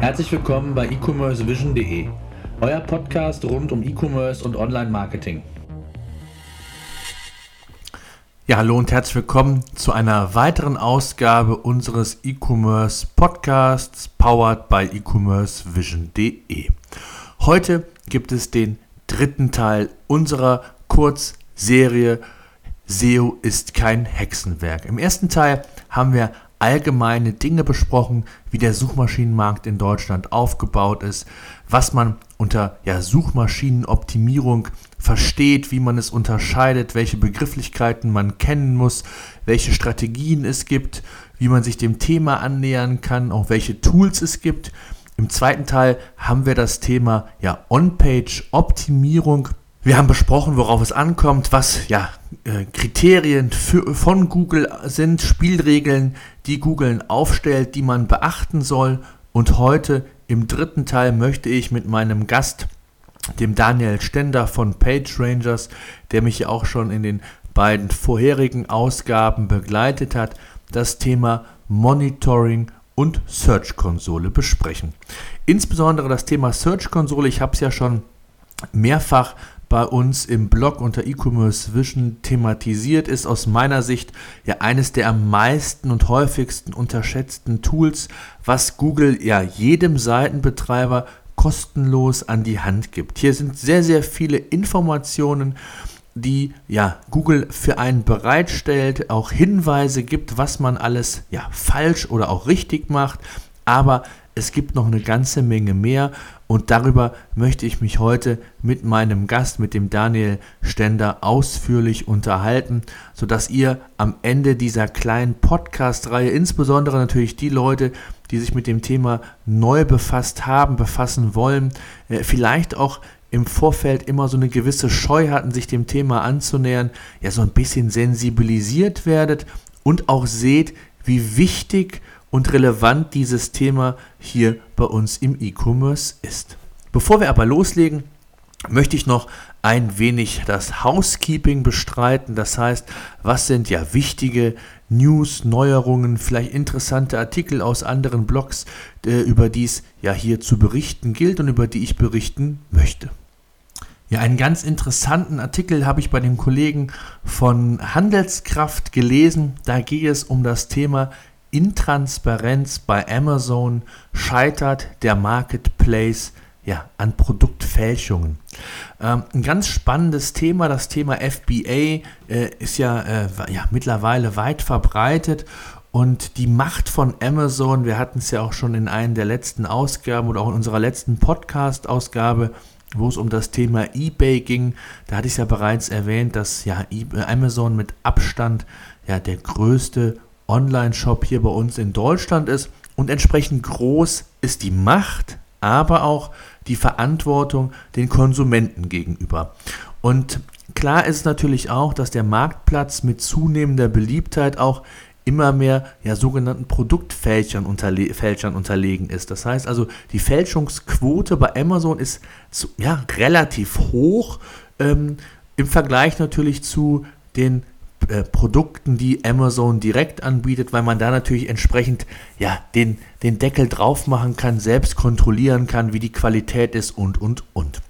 Herzlich willkommen bei e-commercevision.de, euer Podcast rund um E-Commerce und Online-Marketing. Ja, hallo und herzlich willkommen zu einer weiteren Ausgabe unseres E-Commerce Podcasts powered by e-commercevision.de. Heute gibt es den dritten Teil unserer Kurzserie SEO ist kein Hexenwerk. Im ersten Teil haben wir allgemeine Dinge besprochen, wie der Suchmaschinenmarkt in Deutschland aufgebaut ist, was man unter ja, Suchmaschinenoptimierung versteht, wie man es unterscheidet, welche Begrifflichkeiten man kennen muss, welche Strategien es gibt, wie man sich dem Thema annähern kann, auch welche Tools es gibt. Im zweiten Teil haben wir das Thema ja, On-Page-Optimierung wir haben besprochen, worauf es ankommt, was ja, äh, Kriterien für, von Google sind, Spielregeln, die Google aufstellt, die man beachten soll. Und heute im dritten Teil möchte ich mit meinem Gast, dem Daniel Stender von PageRangers, der mich auch schon in den beiden vorherigen Ausgaben begleitet hat, das Thema Monitoring und Search Konsole besprechen. Insbesondere das Thema Search Konsole, ich habe es ja schon mehrfach bei uns im Blog unter E-Commerce Vision thematisiert, ist aus meiner Sicht ja eines der am meisten und häufigsten unterschätzten Tools, was Google ja jedem Seitenbetreiber kostenlos an die Hand gibt. Hier sind sehr, sehr viele Informationen, die ja Google für einen bereitstellt, auch Hinweise gibt, was man alles ja falsch oder auch richtig macht, aber es gibt noch eine ganze Menge mehr und darüber möchte ich mich heute mit meinem Gast, mit dem Daniel Stender, ausführlich unterhalten, sodass ihr am Ende dieser kleinen Podcast-Reihe, insbesondere natürlich die Leute, die sich mit dem Thema neu befasst haben, befassen wollen, äh, vielleicht auch im Vorfeld immer so eine gewisse Scheu hatten, sich dem Thema anzunähern, ja so ein bisschen sensibilisiert werdet und auch seht, wie wichtig und relevant dieses Thema hier bei uns im E-Commerce ist. Bevor wir aber loslegen, möchte ich noch ein wenig das Housekeeping bestreiten. Das heißt, was sind ja wichtige News, Neuerungen, vielleicht interessante Artikel aus anderen Blogs, äh, über die es ja hier zu berichten gilt und über die ich berichten möchte. Ja, einen ganz interessanten Artikel habe ich bei den Kollegen von Handelskraft gelesen. Da geht es um das Thema Intransparenz bei Amazon scheitert der Marketplace ja, an Produktfälschungen. Ähm, ein ganz spannendes Thema, das Thema FBA äh, ist ja, äh, ja mittlerweile weit verbreitet und die Macht von Amazon, wir hatten es ja auch schon in einer der letzten Ausgaben oder auch in unserer letzten Podcast-Ausgabe, wo es um das Thema eBay ging, da hatte ich es ja bereits erwähnt, dass ja Amazon mit Abstand ja der größte Online-Shop hier bei uns in Deutschland ist. Und entsprechend groß ist die Macht, aber auch die Verantwortung den Konsumenten gegenüber. Und klar ist natürlich auch, dass der Marktplatz mit zunehmender Beliebtheit auch immer mehr ja, sogenannten Produktfälschern unterle Fälschern unterlegen ist. Das heißt also, die Fälschungsquote bei Amazon ist zu, ja, relativ hoch ähm, im Vergleich natürlich zu den äh, Produkten, die Amazon direkt anbietet, weil man da natürlich entsprechend ja, den, den Deckel drauf machen kann, selbst kontrollieren kann, wie die Qualität ist und, und, und.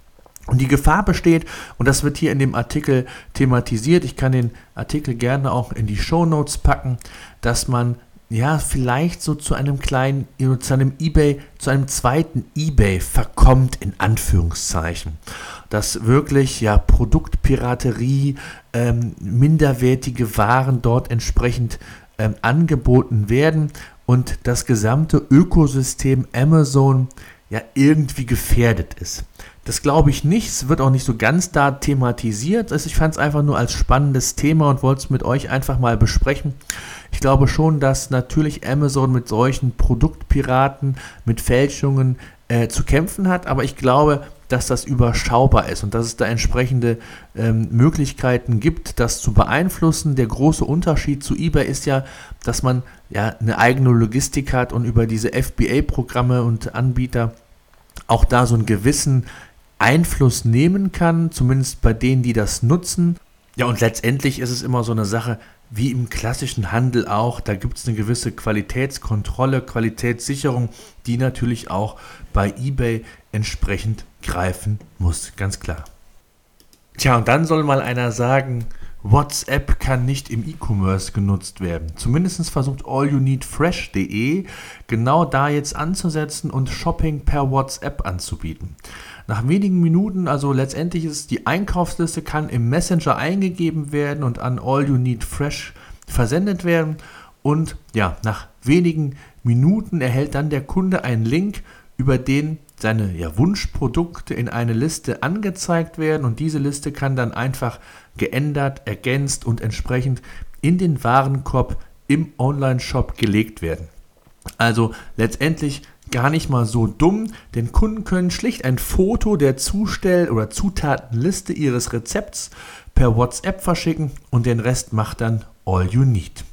Und die Gefahr besteht, und das wird hier in dem Artikel thematisiert, ich kann den Artikel gerne auch in die Show Notes packen, dass man ja, vielleicht so zu einem kleinen, zu einem eBay, zu einem zweiten eBay verkommt, in Anführungszeichen. Dass wirklich, ja, Produktpiraterie, ähm, minderwertige Waren dort entsprechend ähm, angeboten werden und das gesamte Ökosystem Amazon ja irgendwie gefährdet ist. Das glaube ich nicht. Es wird auch nicht so ganz da thematisiert. Also ich fand es einfach nur als spannendes Thema und wollte es mit euch einfach mal besprechen. Ich glaube schon, dass natürlich Amazon mit solchen Produktpiraten, mit Fälschungen äh, zu kämpfen hat, aber ich glaube, dass das überschaubar ist und dass es da entsprechende ähm, Möglichkeiten gibt, das zu beeinflussen. Der große Unterschied zu eBay ist ja, dass man ja eine eigene Logistik hat und über diese FBA-Programme und Anbieter auch da so einen gewissen Einfluss nehmen kann, zumindest bei denen, die das nutzen. Ja, und letztendlich ist es immer so eine Sache, wie im klassischen Handel auch. Da gibt es eine gewisse Qualitätskontrolle, Qualitätssicherung, die natürlich auch bei eBay entsprechend greifen muss, ganz klar. Tja, und dann soll mal einer sagen, WhatsApp kann nicht im E-Commerce genutzt werden. Zumindest versucht allyouneedfresh.de genau da jetzt anzusetzen und Shopping per WhatsApp anzubieten. Nach wenigen Minuten, also letztendlich ist die Einkaufsliste, kann im Messenger eingegeben werden und an All You Need Fresh versendet werden. Und ja, nach wenigen Minuten erhält dann der Kunde einen Link, über den seine ja, Wunschprodukte in eine Liste angezeigt werden und diese Liste kann dann einfach geändert, ergänzt und entsprechend in den Warenkorb im Online-Shop gelegt werden. Also letztendlich gar nicht mal so dumm, denn Kunden können schlicht ein Foto der Zustell- oder Zutatenliste ihres Rezepts per WhatsApp verschicken und den Rest macht dann All You Need.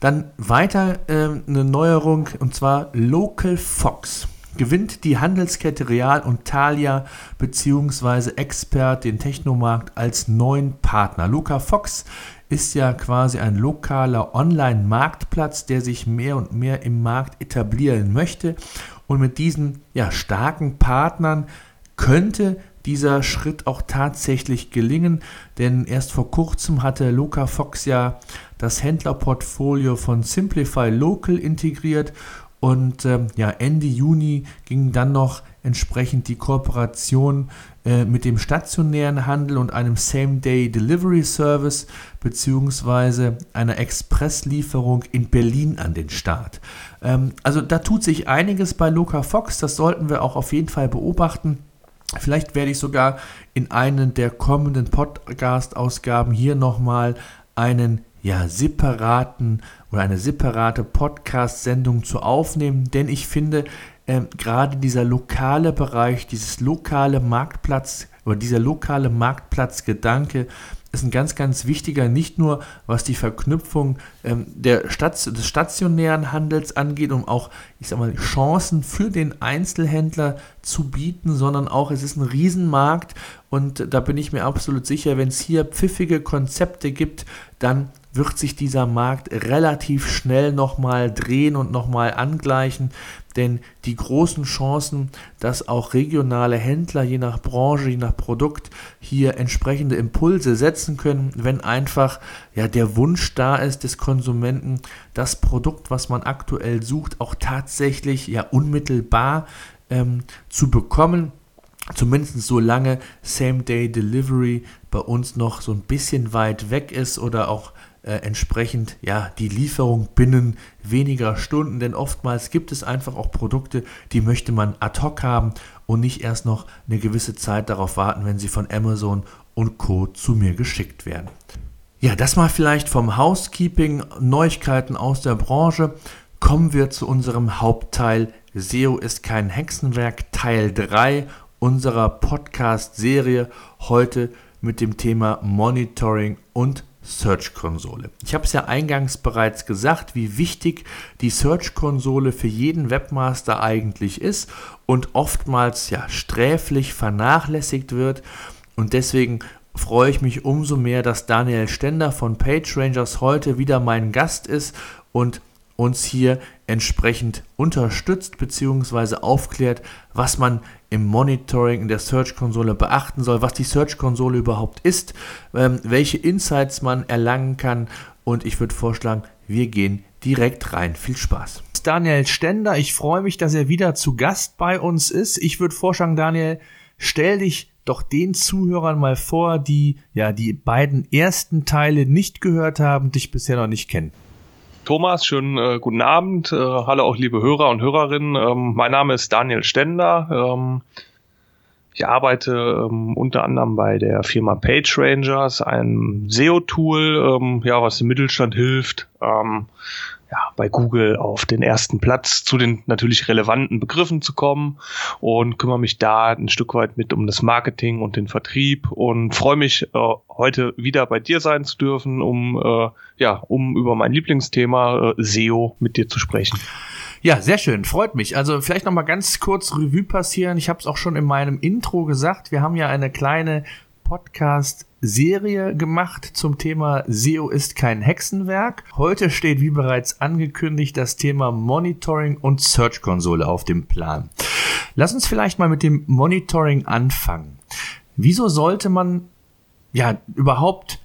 Dann weiter äh, eine Neuerung und zwar Local Fox gewinnt die Handelskette Real und Thalia bzw. Expert den Technomarkt als neuen Partner. Luca Fox ist ja quasi ein lokaler Online-Marktplatz, der sich mehr und mehr im Markt etablieren möchte. Und mit diesen ja, starken Partnern könnte dieser Schritt auch tatsächlich gelingen, denn erst vor kurzem hatte Luca Fox ja das Händlerportfolio von Simplify Local integriert und ähm, ja, Ende Juni ging dann noch entsprechend die Kooperation äh, mit dem stationären Handel und einem Same-Day-Delivery-Service beziehungsweise einer Expresslieferung in Berlin an den Start. Ähm, also da tut sich einiges bei Luca Fox, das sollten wir auch auf jeden Fall beobachten. Vielleicht werde ich sogar in einen der kommenden Podcast-Ausgaben hier nochmal einen ja, separaten oder eine separate Podcast-Sendung zu aufnehmen, denn ich finde, äh, gerade dieser lokale Bereich, dieses lokale Marktplatz oder dieser lokale Marktplatzgedanke ist ein ganz, ganz wichtiger, nicht nur was die Verknüpfung ähm, der Stat des stationären Handels angeht, um auch, ich sag mal, Chancen für den Einzelhändler zu bieten, sondern auch, es ist ein Riesenmarkt und da bin ich mir absolut sicher, wenn es hier pfiffige Konzepte gibt, dann wird sich dieser Markt relativ schnell nochmal drehen und nochmal angleichen, denn die großen Chancen, dass auch regionale Händler je nach Branche, je nach Produkt hier entsprechende Impulse setzen können, wenn einfach ja der Wunsch da ist des Konsumenten, das Produkt, was man aktuell sucht, auch tatsächlich ja unmittelbar ähm, zu bekommen. Zumindest solange Same-Day-Delivery bei uns noch so ein bisschen weit weg ist oder auch äh, entsprechend ja die Lieferung binnen weniger Stunden, denn oftmals gibt es einfach auch Produkte, die möchte man ad hoc haben und nicht erst noch eine gewisse Zeit darauf warten, wenn sie von Amazon und Co zu mir geschickt werden. Ja, das mal vielleicht vom Housekeeping, Neuigkeiten aus der Branche. Kommen wir zu unserem Hauptteil SEO ist kein Hexenwerk, Teil 3 unserer Podcast-Serie. Heute mit dem Thema Monitoring und Search-Konsole. Ich habe es ja eingangs bereits gesagt, wie wichtig die Search-Konsole für jeden Webmaster eigentlich ist und oftmals ja sträflich vernachlässigt wird. Und deswegen freue ich mich umso mehr, dass Daniel Stender von PageRangers heute wieder mein Gast ist und uns hier entsprechend unterstützt bzw. aufklärt, was man im Monitoring in der Search-Konsole beachten soll, was die Search-Konsole überhaupt ist, ähm, welche Insights man erlangen kann und ich würde vorschlagen, wir gehen direkt rein. Viel Spaß. Daniel Stender, ich freue mich, dass er wieder zu Gast bei uns ist. Ich würde vorschlagen, Daniel, stell dich doch den Zuhörern mal vor, die ja die beiden ersten Teile nicht gehört haben, dich bisher noch nicht kennen. Thomas, schönen äh, guten Abend. Äh, hallo auch liebe Hörer und Hörerinnen. Ähm, mein Name ist Daniel Stender. Ähm, ich arbeite ähm, unter anderem bei der Firma PageRangers, einem SEO-Tool, ähm, ja, was dem Mittelstand hilft, ähm, ja, bei Google auf den ersten Platz zu den natürlich relevanten Begriffen zu kommen und kümmere mich da ein Stück weit mit um das Marketing und den Vertrieb und freue mich äh, heute wieder bei dir sein zu dürfen, um äh, ja, um über mein Lieblingsthema äh, SEO mit dir zu sprechen. Ja, sehr schön, freut mich. Also vielleicht noch mal ganz kurz Revue passieren. Ich habe es auch schon in meinem Intro gesagt. Wir haben ja eine kleine Podcast-Serie gemacht zum Thema SEO ist kein Hexenwerk. Heute steht, wie bereits angekündigt, das Thema Monitoring und Search-Konsole auf dem Plan. Lass uns vielleicht mal mit dem Monitoring anfangen. Wieso sollte man ja überhaupt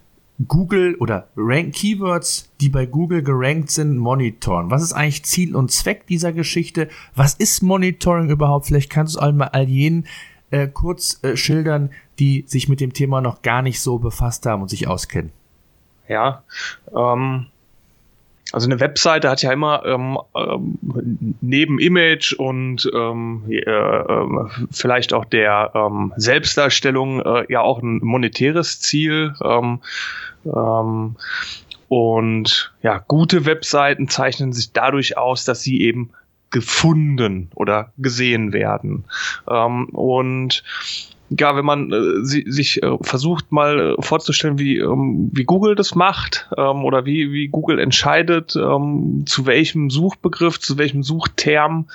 Google oder Rank Keywords, die bei Google gerankt sind, monitoren. Was ist eigentlich Ziel und Zweck dieser Geschichte? Was ist Monitoring überhaupt? Vielleicht kannst du einmal all jenen äh, kurz äh, schildern, die sich mit dem Thema noch gar nicht so befasst haben und sich auskennen. Ja, ähm, also eine Webseite hat ja immer ähm, ähm, neben Image und ähm, äh, äh, vielleicht auch der ähm, Selbstdarstellung äh, ja auch ein monetäres Ziel. Ähm, ähm, und ja, gute Webseiten zeichnen sich dadurch aus, dass sie eben gefunden oder gesehen werden. Ähm, und ja, wenn man äh, sie, sich äh, versucht mal äh, vorzustellen, wie, ähm, wie Google das macht ähm, oder wie, wie Google entscheidet, ähm, zu welchem Suchbegriff, zu welchem Suchterm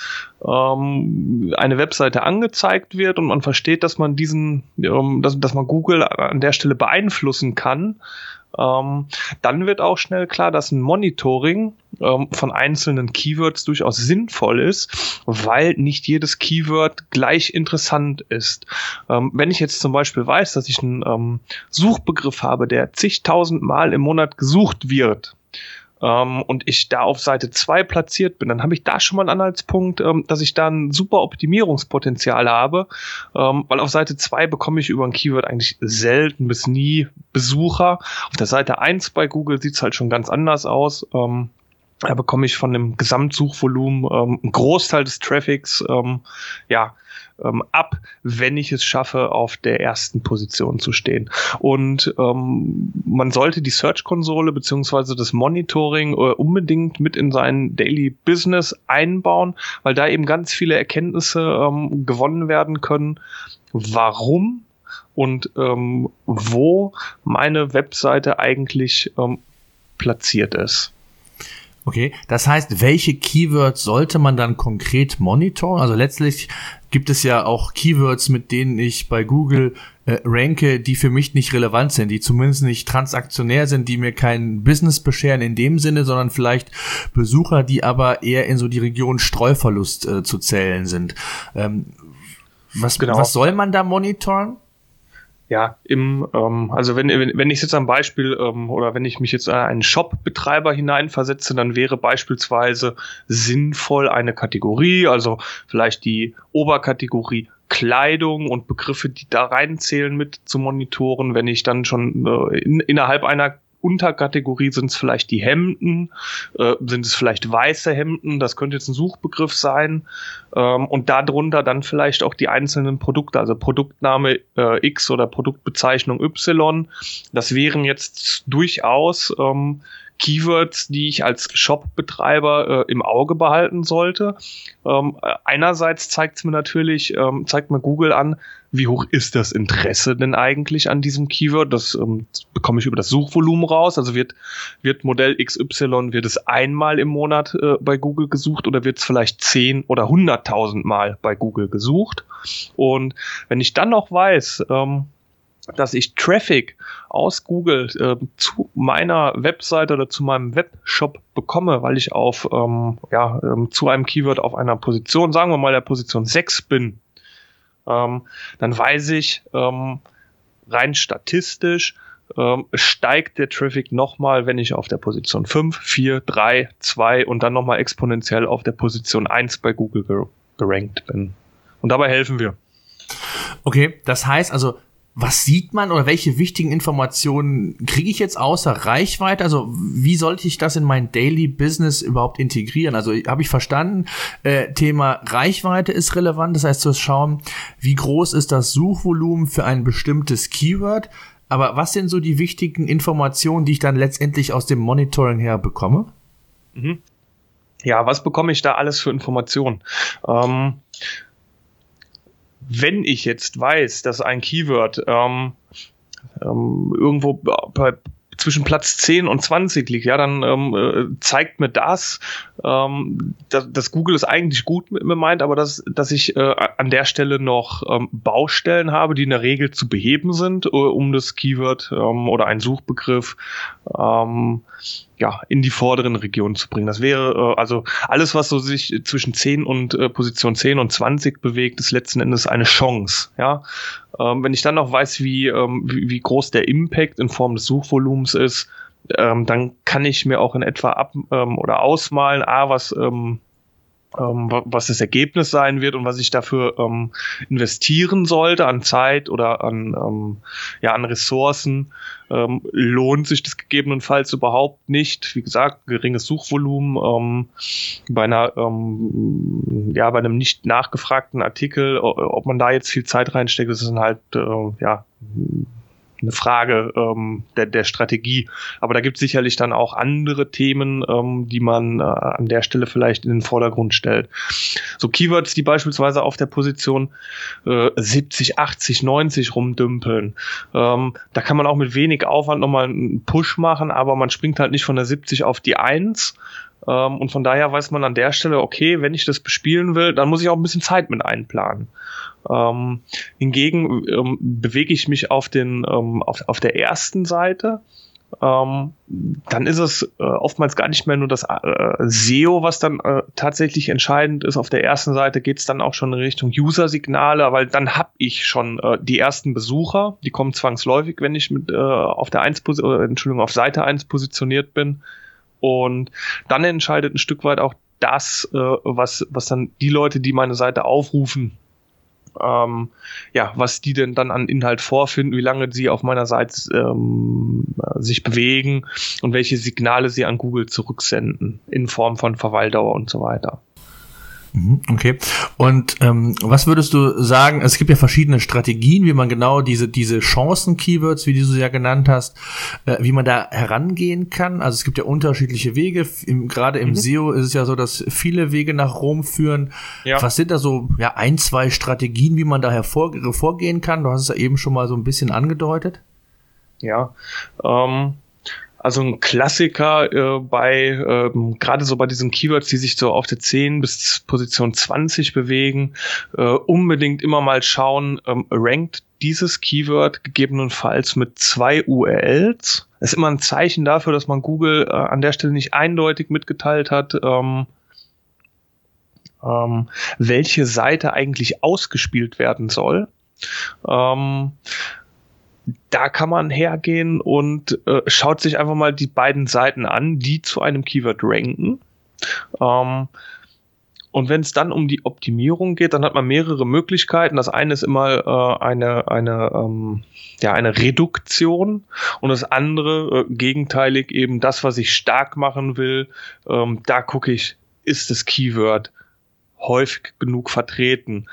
ähm, eine Webseite angezeigt wird und man versteht, dass man diesen, ähm, dass, dass man Google an der Stelle beeinflussen kann, ähm, dann wird auch schnell klar, dass ein Monitoring ähm, von einzelnen Keywords durchaus sinnvoll ist, weil nicht jedes Keyword gleich interessant ist. Ähm, wenn ich jetzt zum Beispiel weiß, dass ich einen ähm, Suchbegriff habe, der zigtausend Mal im Monat gesucht wird, ähm, und ich da auf Seite 2 platziert bin, dann habe ich da schon mal einen Anhaltspunkt, ähm, dass ich da ein super Optimierungspotenzial habe, ähm, weil auf Seite 2 bekomme ich über ein Keyword eigentlich selten bis nie Besucher. Auf der Seite 1 bei Google sieht es halt schon ganz anders aus. Ähm, da bekomme ich von dem Gesamtsuchvolumen ähm, einen Großteil des Traffics ähm, ja, ähm, ab, wenn ich es schaffe, auf der ersten Position zu stehen. Und ähm, man sollte die Search-Konsole beziehungsweise das Monitoring äh, unbedingt mit in sein Daily Business einbauen, weil da eben ganz viele Erkenntnisse ähm, gewonnen werden können, warum und ähm, wo meine Webseite eigentlich ähm, platziert ist. Okay, das heißt, welche Keywords sollte man dann konkret monitoren? Also letztlich gibt es ja auch Keywords, mit denen ich bei Google äh, ranke, die für mich nicht relevant sind, die zumindest nicht transaktionär sind, die mir kein Business bescheren in dem Sinne, sondern vielleicht Besucher, die aber eher in so die Region Streuverlust äh, zu zählen sind. Ähm, was, genau. was soll man da monitoren? Ja, im, ähm, also wenn, wenn, wenn ich jetzt am Beispiel ähm, oder wenn ich mich jetzt an einen Shop-Betreiber hineinversetze, dann wäre beispielsweise sinnvoll eine Kategorie, also vielleicht die Oberkategorie Kleidung und Begriffe, die da reinzählen, mit zu monitoren, wenn ich dann schon äh, in, innerhalb einer Unterkategorie sind es vielleicht die Hemden, äh, sind es vielleicht weiße Hemden, das könnte jetzt ein Suchbegriff sein. Ähm, und darunter dann vielleicht auch die einzelnen Produkte, also Produktname äh, X oder Produktbezeichnung Y. Das wären jetzt durchaus ähm, Keywords, die ich als Shop-Betreiber äh, im Auge behalten sollte. Ähm, einerseits zeigt es mir natürlich, ähm, zeigt mir Google an, wie hoch ist das Interesse denn eigentlich an diesem Keyword? Das ähm, bekomme ich über das Suchvolumen raus. Also wird, wird Modell XY, wird es einmal im Monat äh, bei Google gesucht oder wird es vielleicht zehn oder hunderttausend Mal bei Google gesucht? Und wenn ich dann noch weiß, ähm, dass ich Traffic aus Google äh, zu meiner Webseite oder zu meinem Webshop bekomme, weil ich auf ähm, ja, ähm, zu einem Keyword auf einer Position, sagen wir mal der Position 6 bin, ähm, dann weiß ich ähm, rein statistisch, ähm, steigt der Traffic nochmal, wenn ich auf der Position 5, 4, 3, 2 und dann nochmal exponentiell auf der Position 1 bei Google gerankt bin. Und dabei helfen wir. Okay, das heißt also, was sieht man oder welche wichtigen Informationen kriege ich jetzt außer Reichweite? Also wie sollte ich das in mein Daily Business überhaupt integrieren? Also habe ich verstanden, äh, Thema Reichweite ist relevant, das heißt zu schauen, wie groß ist das Suchvolumen für ein bestimmtes Keyword. Aber was sind so die wichtigen Informationen, die ich dann letztendlich aus dem Monitoring her bekomme? Mhm. Ja, was bekomme ich da alles für Informationen? Ähm wenn ich jetzt weiß, dass ein Keyword ähm, ähm, irgendwo bei zwischen Platz 10 und 20 liegt, ja, dann ähm, äh, zeigt mir das, ähm, dass, dass Google es eigentlich gut mit mir meint, aber dass, dass ich äh, an der Stelle noch ähm, Baustellen habe, die in der Regel zu beheben sind, äh, um das Keyword ähm, oder einen Suchbegriff ähm, ja, in die vorderen Regionen zu bringen. Das wäre äh, also alles, was so sich zwischen 10 und äh, Position 10 und 20 bewegt, ist letzten Endes eine Chance. Ja, ähm, wenn ich dann noch weiß, wie, ähm, wie, wie groß der Impact in Form des Suchvolumens ist, ähm, dann kann ich mir auch in etwa ab ähm, oder ausmalen, a was ähm, was das Ergebnis sein wird und was ich dafür ähm, investieren sollte an Zeit oder an, ähm, ja, an Ressourcen, ähm, lohnt sich das gegebenenfalls überhaupt nicht. Wie gesagt, geringes Suchvolumen ähm, bei einer, ähm, ja, bei einem nicht nachgefragten Artikel, ob man da jetzt viel Zeit reinsteckt, das ist dann halt, äh, ja, eine Frage ähm, der, der Strategie. Aber da gibt es sicherlich dann auch andere Themen, ähm, die man äh, an der Stelle vielleicht in den Vordergrund stellt. So Keywords, die beispielsweise auf der Position äh, 70, 80, 90 rumdümpeln. Ähm, da kann man auch mit wenig Aufwand nochmal einen Push machen, aber man springt halt nicht von der 70 auf die 1. Ähm, und von daher weiß man an der Stelle, okay, wenn ich das bespielen will, dann muss ich auch ein bisschen Zeit mit einplanen. Ähm, hingegen ähm, bewege ich mich auf den ähm, auf, auf der ersten Seite. Ähm, dann ist es äh, oftmals gar nicht mehr nur das äh, SEO, was dann äh, tatsächlich entscheidend ist. Auf der ersten Seite geht es dann auch schon in Richtung User-Signale, weil dann habe ich schon äh, die ersten Besucher, die kommen zwangsläufig, wenn ich mit äh, auf der 1 äh, Entschuldigung, auf Seite 1 positioniert bin. Und dann entscheidet ein Stück weit auch das, was, was dann die Leute, die meine Seite aufrufen, ähm, ja, was die denn dann an Inhalt vorfinden, wie lange sie auf meiner Seite ähm, sich bewegen und welche Signale sie an Google zurücksenden in Form von Verweildauer und so weiter. Mhm, okay. Und ähm, was würdest du sagen? Es gibt ja verschiedene Strategien, wie man genau diese diese Chancen-Keywords, wie du sie ja genannt hast, äh, wie man da herangehen kann. Also es gibt ja unterschiedliche Wege. Im, gerade im mhm. SEO ist es ja so, dass viele Wege nach Rom führen. Ja. Was sind da so ja ein zwei Strategien, wie man da hervor, hervorgehen kann? Du hast es ja eben schon mal so ein bisschen angedeutet. Ja. Ähm also ein Klassiker äh, bei, ähm, gerade so bei diesen Keywords, die sich so auf der 10 bis Position 20 bewegen, äh, unbedingt immer mal schauen, ähm, rankt dieses Keyword gegebenenfalls mit zwei URLs. Das ist immer ein Zeichen dafür, dass man Google äh, an der Stelle nicht eindeutig mitgeteilt hat, ähm, ähm, welche Seite eigentlich ausgespielt werden soll. Ähm, da kann man hergehen und äh, schaut sich einfach mal die beiden Seiten an, die zu einem Keyword ranken. Ähm, und wenn es dann um die Optimierung geht, dann hat man mehrere Möglichkeiten. Das eine ist immer äh, eine, eine, ähm, ja, eine Reduktion und das andere äh, gegenteilig eben das, was ich stark machen will. Ähm, da gucke ich, ist das Keyword häufig genug vertreten.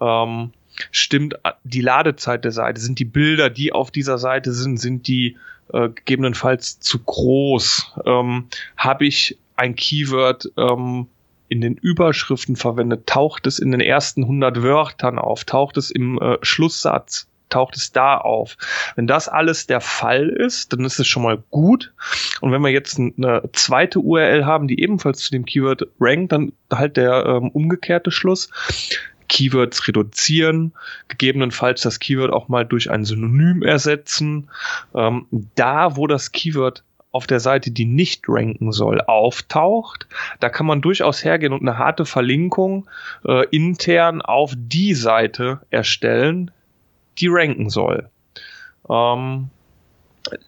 Ähm, stimmt die Ladezeit der Seite, sind die Bilder, die auf dieser Seite sind, sind die äh, gegebenenfalls zu groß? Ähm, Habe ich ein Keyword ähm, in den Überschriften verwendet? Taucht es in den ersten 100 Wörtern auf? Taucht es im äh, Schlusssatz? Taucht es da auf? Wenn das alles der Fall ist, dann ist es schon mal gut. Und wenn wir jetzt eine zweite URL haben, die ebenfalls zu dem Keyword rankt, dann halt der ähm, umgekehrte Schluss Keywords reduzieren, gegebenenfalls das Keyword auch mal durch ein Synonym ersetzen. Ähm, da, wo das Keyword auf der Seite, die nicht ranken soll, auftaucht, da kann man durchaus hergehen und eine harte Verlinkung äh, intern auf die Seite erstellen, die ranken soll. Ähm,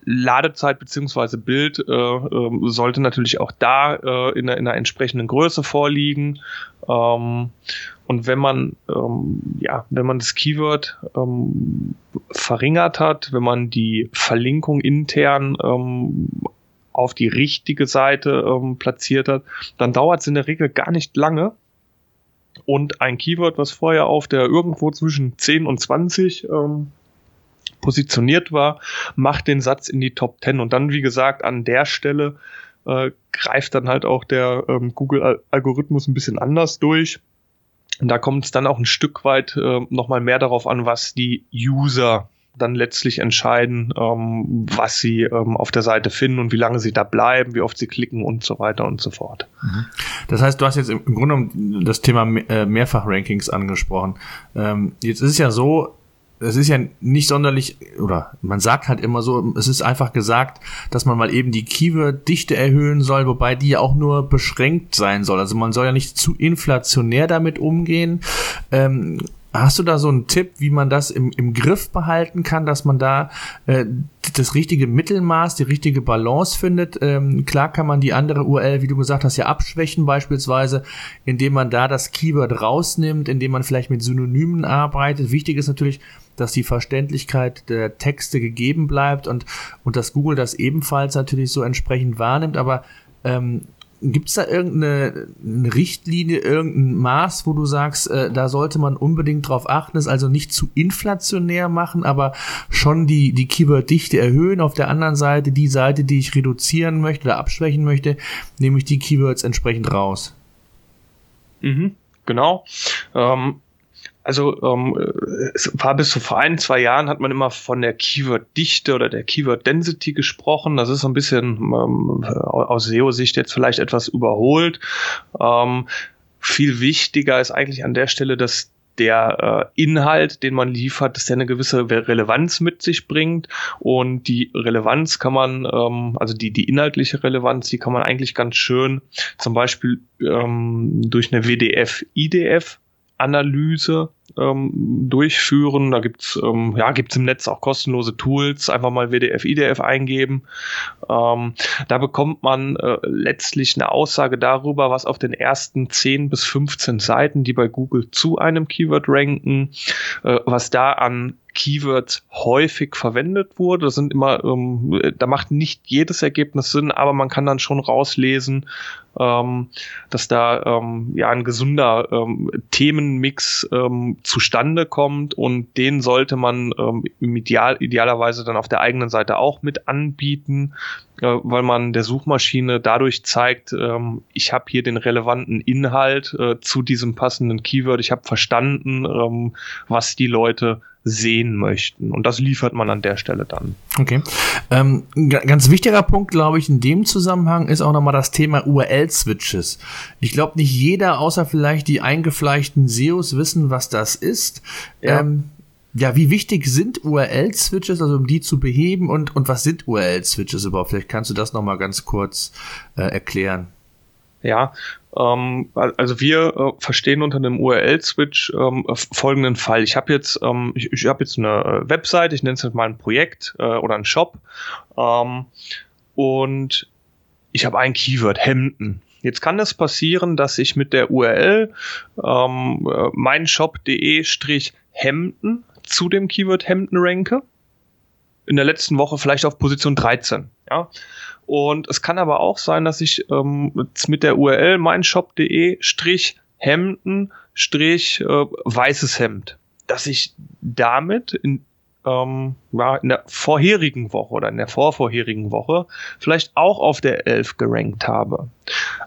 Ladezeit beziehungsweise Bild äh, äh, sollte natürlich auch da äh, in, einer, in einer entsprechenden Größe vorliegen. Ähm, und wenn man ähm, ja, wenn man das Keyword ähm, verringert hat, wenn man die Verlinkung intern ähm, auf die richtige Seite ähm, platziert hat, dann dauert es in der Regel gar nicht lange. Und ein Keyword, was vorher auf der irgendwo zwischen 10 und 20 ähm, positioniert war, macht den Satz in die Top 10. Und dann, wie gesagt, an der Stelle äh, greift dann halt auch der ähm, Google-Algorithmus ein bisschen anders durch. Und da kommt es dann auch ein Stück weit äh, nochmal mehr darauf an, was die User dann letztlich entscheiden, ähm, was sie ähm, auf der Seite finden und wie lange sie da bleiben, wie oft sie klicken und so weiter und so fort. Mhm. Das heißt, du hast jetzt im Grunde das Thema äh, Mehrfach-Rankings angesprochen. Ähm, jetzt ist es ja so, es ist ja nicht sonderlich, oder man sagt halt immer so, es ist einfach gesagt, dass man mal eben die Keyword-Dichte erhöhen soll, wobei die ja auch nur beschränkt sein soll. Also man soll ja nicht zu inflationär damit umgehen. Ähm, Hast du da so einen Tipp, wie man das im, im Griff behalten kann, dass man da äh, das richtige Mittelmaß, die richtige Balance findet? Ähm, klar kann man die andere URL, wie du gesagt hast, ja abschwächen beispielsweise, indem man da das Keyword rausnimmt, indem man vielleicht mit Synonymen arbeitet. Wichtig ist natürlich, dass die Verständlichkeit der Texte gegeben bleibt und, und dass Google das ebenfalls natürlich so entsprechend wahrnimmt. Aber ähm, Gibt es da irgendeine Richtlinie, irgendein Maß, wo du sagst, äh, da sollte man unbedingt drauf achten, es also nicht zu inflationär machen, aber schon die, die Keyword-Dichte erhöhen. Auf der anderen Seite die Seite, die ich reduzieren möchte oder abschwächen möchte, nehme ich die Keywords entsprechend raus. Mhm, genau. Ähm, also ähm, es war bis vor ein, zwei Jahren hat man immer von der Keyword-Dichte oder der Keyword-Density gesprochen. Das ist so ein bisschen ähm, aus SEO-Sicht jetzt vielleicht etwas überholt. Ähm, viel wichtiger ist eigentlich an der Stelle, dass der äh, Inhalt, den man liefert, dass der eine gewisse Relevanz mit sich bringt. Und die Relevanz kann man, ähm, also die, die inhaltliche Relevanz, die kann man eigentlich ganz schön zum Beispiel ähm, durch eine WDF-IDF Analyse ähm, durchführen. Da gibt's ähm, ja, gibt's im Netz auch kostenlose Tools. Einfach mal WDF, IDF eingeben. Ähm, da bekommt man äh, letztlich eine Aussage darüber, was auf den ersten 10 bis 15 Seiten, die bei Google zu einem Keyword ranken, äh, was da an Keywords häufig verwendet wurde. Das sind immer, ähm, da macht nicht jedes Ergebnis Sinn, aber man kann dann schon rauslesen, ähm, dass da ähm, ja ein gesunder ähm, Themenmix ähm, zustande kommt und den sollte man ähm, ideal, idealerweise dann auf der eigenen Seite auch mit anbieten, weil man der Suchmaschine dadurch zeigt, ähm, ich habe hier den relevanten Inhalt äh, zu diesem passenden Keyword, ich habe verstanden, ähm, was die Leute sehen möchten. Und das liefert man an der Stelle dann. Okay. Ähm, ganz wichtiger Punkt, glaube ich, in dem Zusammenhang ist auch nochmal das Thema URL-Switches. Ich glaube, nicht jeder, außer vielleicht die eingefleischten SEOs, wissen, was das ist. Ja. Ähm, ja, wie wichtig sind URL-Switches, also um die zu beheben und, und was sind URL-Switches überhaupt? Vielleicht kannst du das nochmal ganz kurz äh, erklären. Ja, ähm, also wir äh, verstehen unter einem URL-Switch ähm, folgenden Fall. Ich habe jetzt, ähm, ich, ich habe jetzt eine äh, Website, ich nenne es jetzt mal ein Projekt äh, oder ein Shop ähm, und ich habe ein Keyword Hemden. Jetzt kann es passieren, dass ich mit der URL ähm, äh, meinshop.de-hemden zu dem Keyword Hemden ranke. In der letzten Woche vielleicht auf Position 13. Ja. Und es kann aber auch sein, dass ich ähm, mit der URL meinshop.de Strich Hemden Strich äh, Hemd, dass ich damit in ähm, in der vorherigen Woche oder in der vorvorherigen Woche vielleicht auch auf der 11 gerankt habe.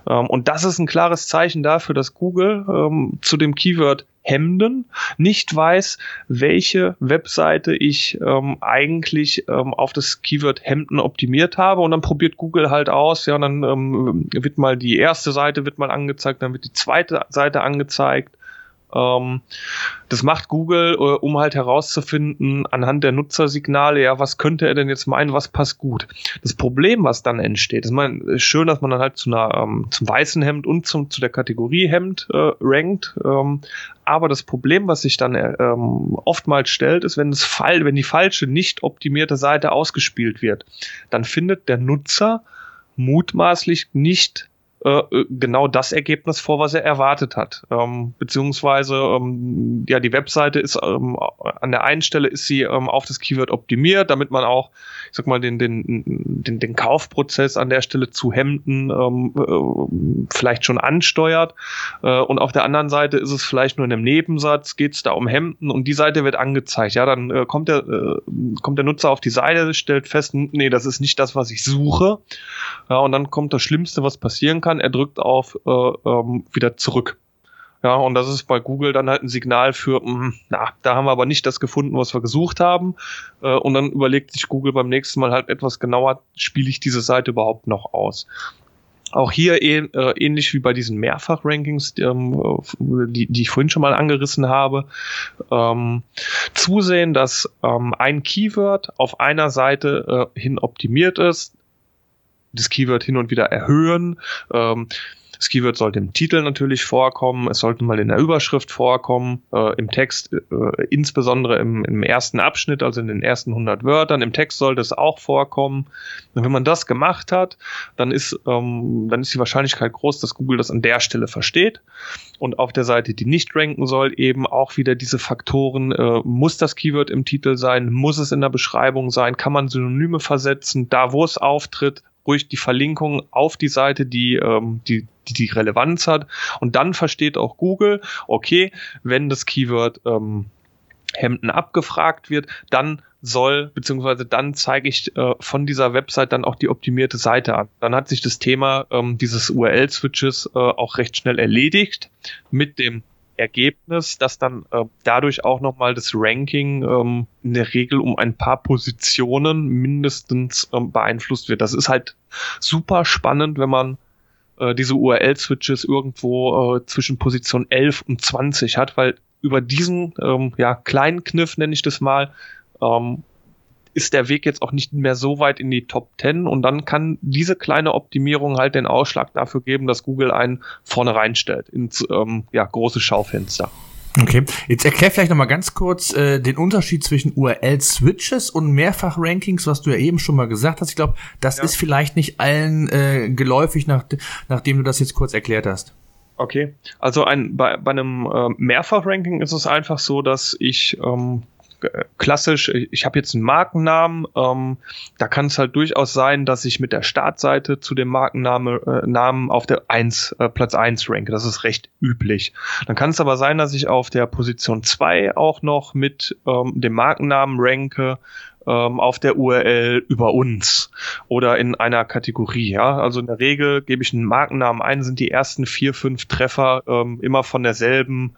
Ähm, und das ist ein klares Zeichen dafür, dass Google ähm, zu dem Keyword Hemden nicht weiß, welche Webseite ich ähm, eigentlich ähm, auf das Keyword Hemden optimiert habe und dann probiert Google halt aus, ja, und dann ähm, wird mal die erste Seite wird mal angezeigt, dann wird die zweite Seite angezeigt ähm, das macht Google, äh, um halt herauszufinden, anhand der Nutzersignale, ja, was könnte er denn jetzt meinen, was passt gut. Das Problem, was dann entsteht, ist, man, ist schön, dass man dann halt zu einer, ähm, zum weißen Hemd und zum, zu der Kategorie Hemd äh, rankt. Ähm, aber das Problem, was sich dann äh, ähm, oftmals stellt, ist, wenn Fall, wenn die falsche, nicht optimierte Seite ausgespielt wird, dann findet der Nutzer mutmaßlich nicht äh, äh, genau das Ergebnis vor, was er erwartet hat. Ähm, beziehungsweise ähm, ja, die Webseite ist ähm, an der einen Stelle ist sie ähm, auf das Keyword optimiert, damit man auch, ich sag mal, den, den, den, den Kaufprozess an der Stelle zu Hemden ähm, äh, vielleicht schon ansteuert. Äh, und auf der anderen Seite ist es vielleicht nur in einem Nebensatz, geht es da um Hemden und die Seite wird angezeigt. Ja, dann äh, kommt der kommt der Nutzer auf die Seite, stellt fest, nee, das ist nicht das, was ich suche. Ja, und dann kommt das Schlimmste, was passieren kann kann, er drückt auf äh, ähm, wieder zurück. Ja, und das ist bei Google dann halt ein Signal für, mh, hm, na, da haben wir aber nicht das gefunden, was wir gesucht haben. Äh, und dann überlegt sich Google beim nächsten Mal halt etwas genauer, spiele ich diese Seite überhaupt noch aus. Auch hier äh, ähnlich wie bei diesen Mehrfach-Rankings, ähm, die, die ich vorhin schon mal angerissen habe, ähm, zusehen, dass ähm, ein Keyword auf einer Seite äh, hin optimiert ist, das Keyword hin und wieder erhöhen, ähm, das Keyword sollte im Titel natürlich vorkommen, es sollte mal in der Überschrift vorkommen, äh, im Text, äh, insbesondere im, im, ersten Abschnitt, also in den ersten 100 Wörtern. Im Text sollte es auch vorkommen. Und wenn man das gemacht hat, dann ist, ähm, dann ist die Wahrscheinlichkeit groß, dass Google das an der Stelle versteht. Und auf der Seite, die nicht ranken soll, eben auch wieder diese Faktoren, äh, muss das Keyword im Titel sein, muss es in der Beschreibung sein, kann man Synonyme versetzen, da wo es auftritt, ruhig die Verlinkung auf die Seite, die, ähm, die, die, die Relevanz hat. Und dann versteht auch Google, okay, wenn das Keyword ähm, Hemden abgefragt wird, dann soll, beziehungsweise dann zeige ich äh, von dieser Website dann auch die optimierte Seite an. Dann hat sich das Thema ähm, dieses URL-Switches äh, auch recht schnell erledigt mit dem Ergebnis, dass dann äh, dadurch auch nochmal das Ranking ähm, in der Regel um ein paar Positionen mindestens ähm, beeinflusst wird. Das ist halt super spannend, wenn man äh, diese URL-Switches irgendwo äh, zwischen Position 11 und 20 hat, weil über diesen ähm, ja, kleinen Kniff, nenne ich das mal, ähm, ist der Weg jetzt auch nicht mehr so weit in die Top 10 und dann kann diese kleine Optimierung halt den Ausschlag dafür geben, dass Google einen vorne reinstellt ins ähm, ja, große Schaufenster. Okay, jetzt erklär vielleicht nochmal ganz kurz äh, den Unterschied zwischen URL-Switches und Mehrfach-Rankings, was du ja eben schon mal gesagt hast. Ich glaube, das ja. ist vielleicht nicht allen äh, geläufig, nach, nachdem du das jetzt kurz erklärt hast. Okay, also ein, bei, bei einem äh, Mehrfach-Ranking ist es einfach so, dass ich ähm, klassisch, ich habe jetzt einen Markennamen, ähm, da kann es halt durchaus sein, dass ich mit der Startseite zu dem Markennamen äh, auf der 1, äh, Platz 1 ranke. Das ist recht üblich. Dann kann es aber sein, dass ich auf der Position 2 auch noch mit ähm, dem Markennamen ranke, ähm, auf der URL über uns oder in einer Kategorie. Ja, also in der Regel gebe ich einen Markennamen ein, sind die ersten vier, fünf Treffer ähm, immer von derselben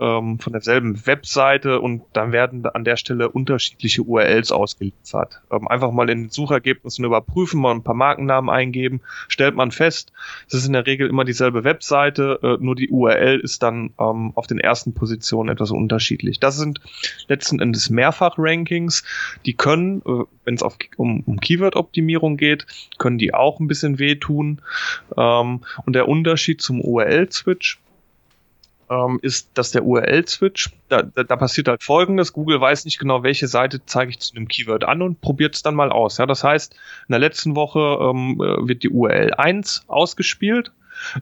ähm, von derselben Webseite und dann werden an der Stelle unterschiedliche URLs ausgeliefert. Ähm, einfach mal in den Suchergebnissen überprüfen, mal ein paar Markennamen eingeben, stellt man fest, es ist in der Regel immer dieselbe Webseite, äh, nur die URL ist dann ähm, auf den ersten Positionen etwas unterschiedlich. Das sind letzten Endes Mehrfach-Rankings, die können, äh, wenn es um, um Keyword-Optimierung geht, können die auch ein bisschen wehtun. Ähm, und der Unterschied zum URL-Switch ähm, ist, dass der URL-Switch, da, da, da passiert halt folgendes, Google weiß nicht genau, welche Seite zeige ich zu einem Keyword an und probiert es dann mal aus. Ja, das heißt, in der letzten Woche ähm, äh, wird die URL 1 ausgespielt,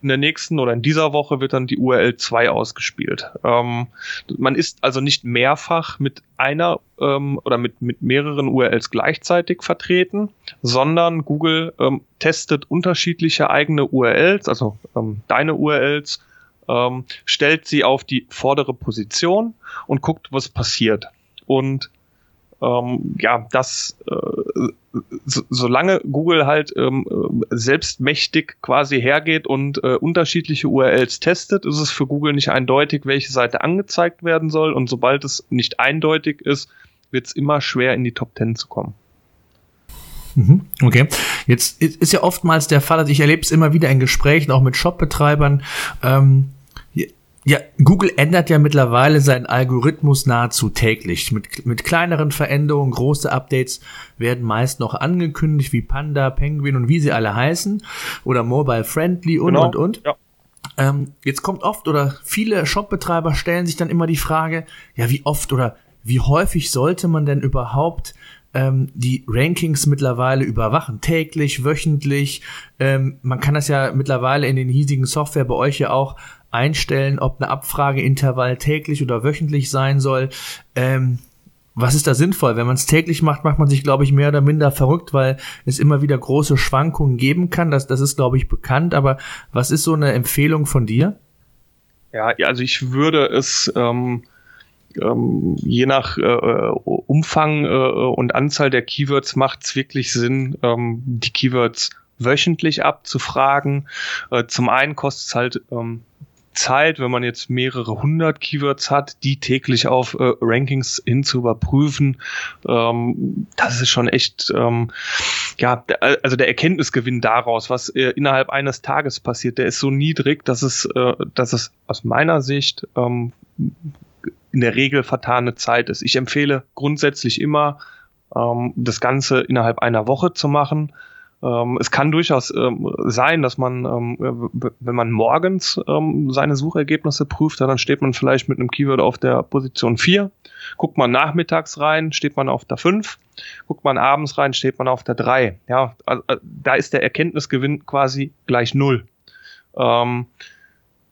in der nächsten oder in dieser Woche wird dann die URL 2 ausgespielt. Ähm, man ist also nicht mehrfach mit einer ähm, oder mit, mit mehreren URLs gleichzeitig vertreten, sondern Google ähm, testet unterschiedliche eigene URLs, also ähm, deine URLs ähm, stellt sie auf die vordere Position und guckt, was passiert. Und ähm, ja, das, äh, so, solange Google halt ähm, selbstmächtig quasi hergeht und äh, unterschiedliche URLs testet, ist es für Google nicht eindeutig, welche Seite angezeigt werden soll. Und sobald es nicht eindeutig ist, wird es immer schwer in die Top 10 zu kommen. Mhm, okay. Jetzt ist ja oftmals der Fall, also ich erlebe es immer wieder in Gesprächen, auch mit Shopbetreibern. Ähm, ja, Google ändert ja mittlerweile seinen Algorithmus nahezu täglich. Mit, mit kleineren Veränderungen, große Updates werden meist noch angekündigt, wie Panda, Penguin und wie sie alle heißen. Oder Mobile Friendly und, genau. und, und. Ja. Ähm, jetzt kommt oft oder viele Shopbetreiber stellen sich dann immer die Frage, ja, wie oft oder wie häufig sollte man denn überhaupt ähm, die Rankings mittlerweile überwachen, täglich, wöchentlich. Ähm, man kann das ja mittlerweile in den hiesigen Software bei euch ja auch einstellen, ob eine Abfrageintervall täglich oder wöchentlich sein soll. Ähm, was ist da sinnvoll? Wenn man es täglich macht, macht man sich, glaube ich, mehr oder minder verrückt, weil es immer wieder große Schwankungen geben kann. Das, das ist, glaube ich, bekannt. Aber was ist so eine Empfehlung von dir? Ja, also ich würde es ähm, ähm, je nach äh, Umfang äh, und Anzahl der Keywords macht es wirklich Sinn, ähm, die Keywords wöchentlich abzufragen. Äh, zum einen kostet es halt ähm, Zeit, wenn man jetzt mehrere hundert Keywords hat, die täglich auf äh, Rankings hin zu überprüfen, ähm, das ist schon echt, ähm, ja, also der Erkenntnisgewinn daraus, was äh, innerhalb eines Tages passiert, der ist so niedrig, dass es, äh, dass es aus meiner Sicht ähm, in der Regel vertane Zeit ist. Ich empfehle grundsätzlich immer, ähm, das Ganze innerhalb einer Woche zu machen ähm, es kann durchaus ähm, sein, dass man, ähm, wenn man morgens ähm, seine Suchergebnisse prüft, dann steht man vielleicht mit einem Keyword auf der Position 4. Guckt man nachmittags rein, steht man auf der 5. Guckt man abends rein, steht man auf der 3. Ja, also, da ist der Erkenntnisgewinn quasi gleich null. Ähm,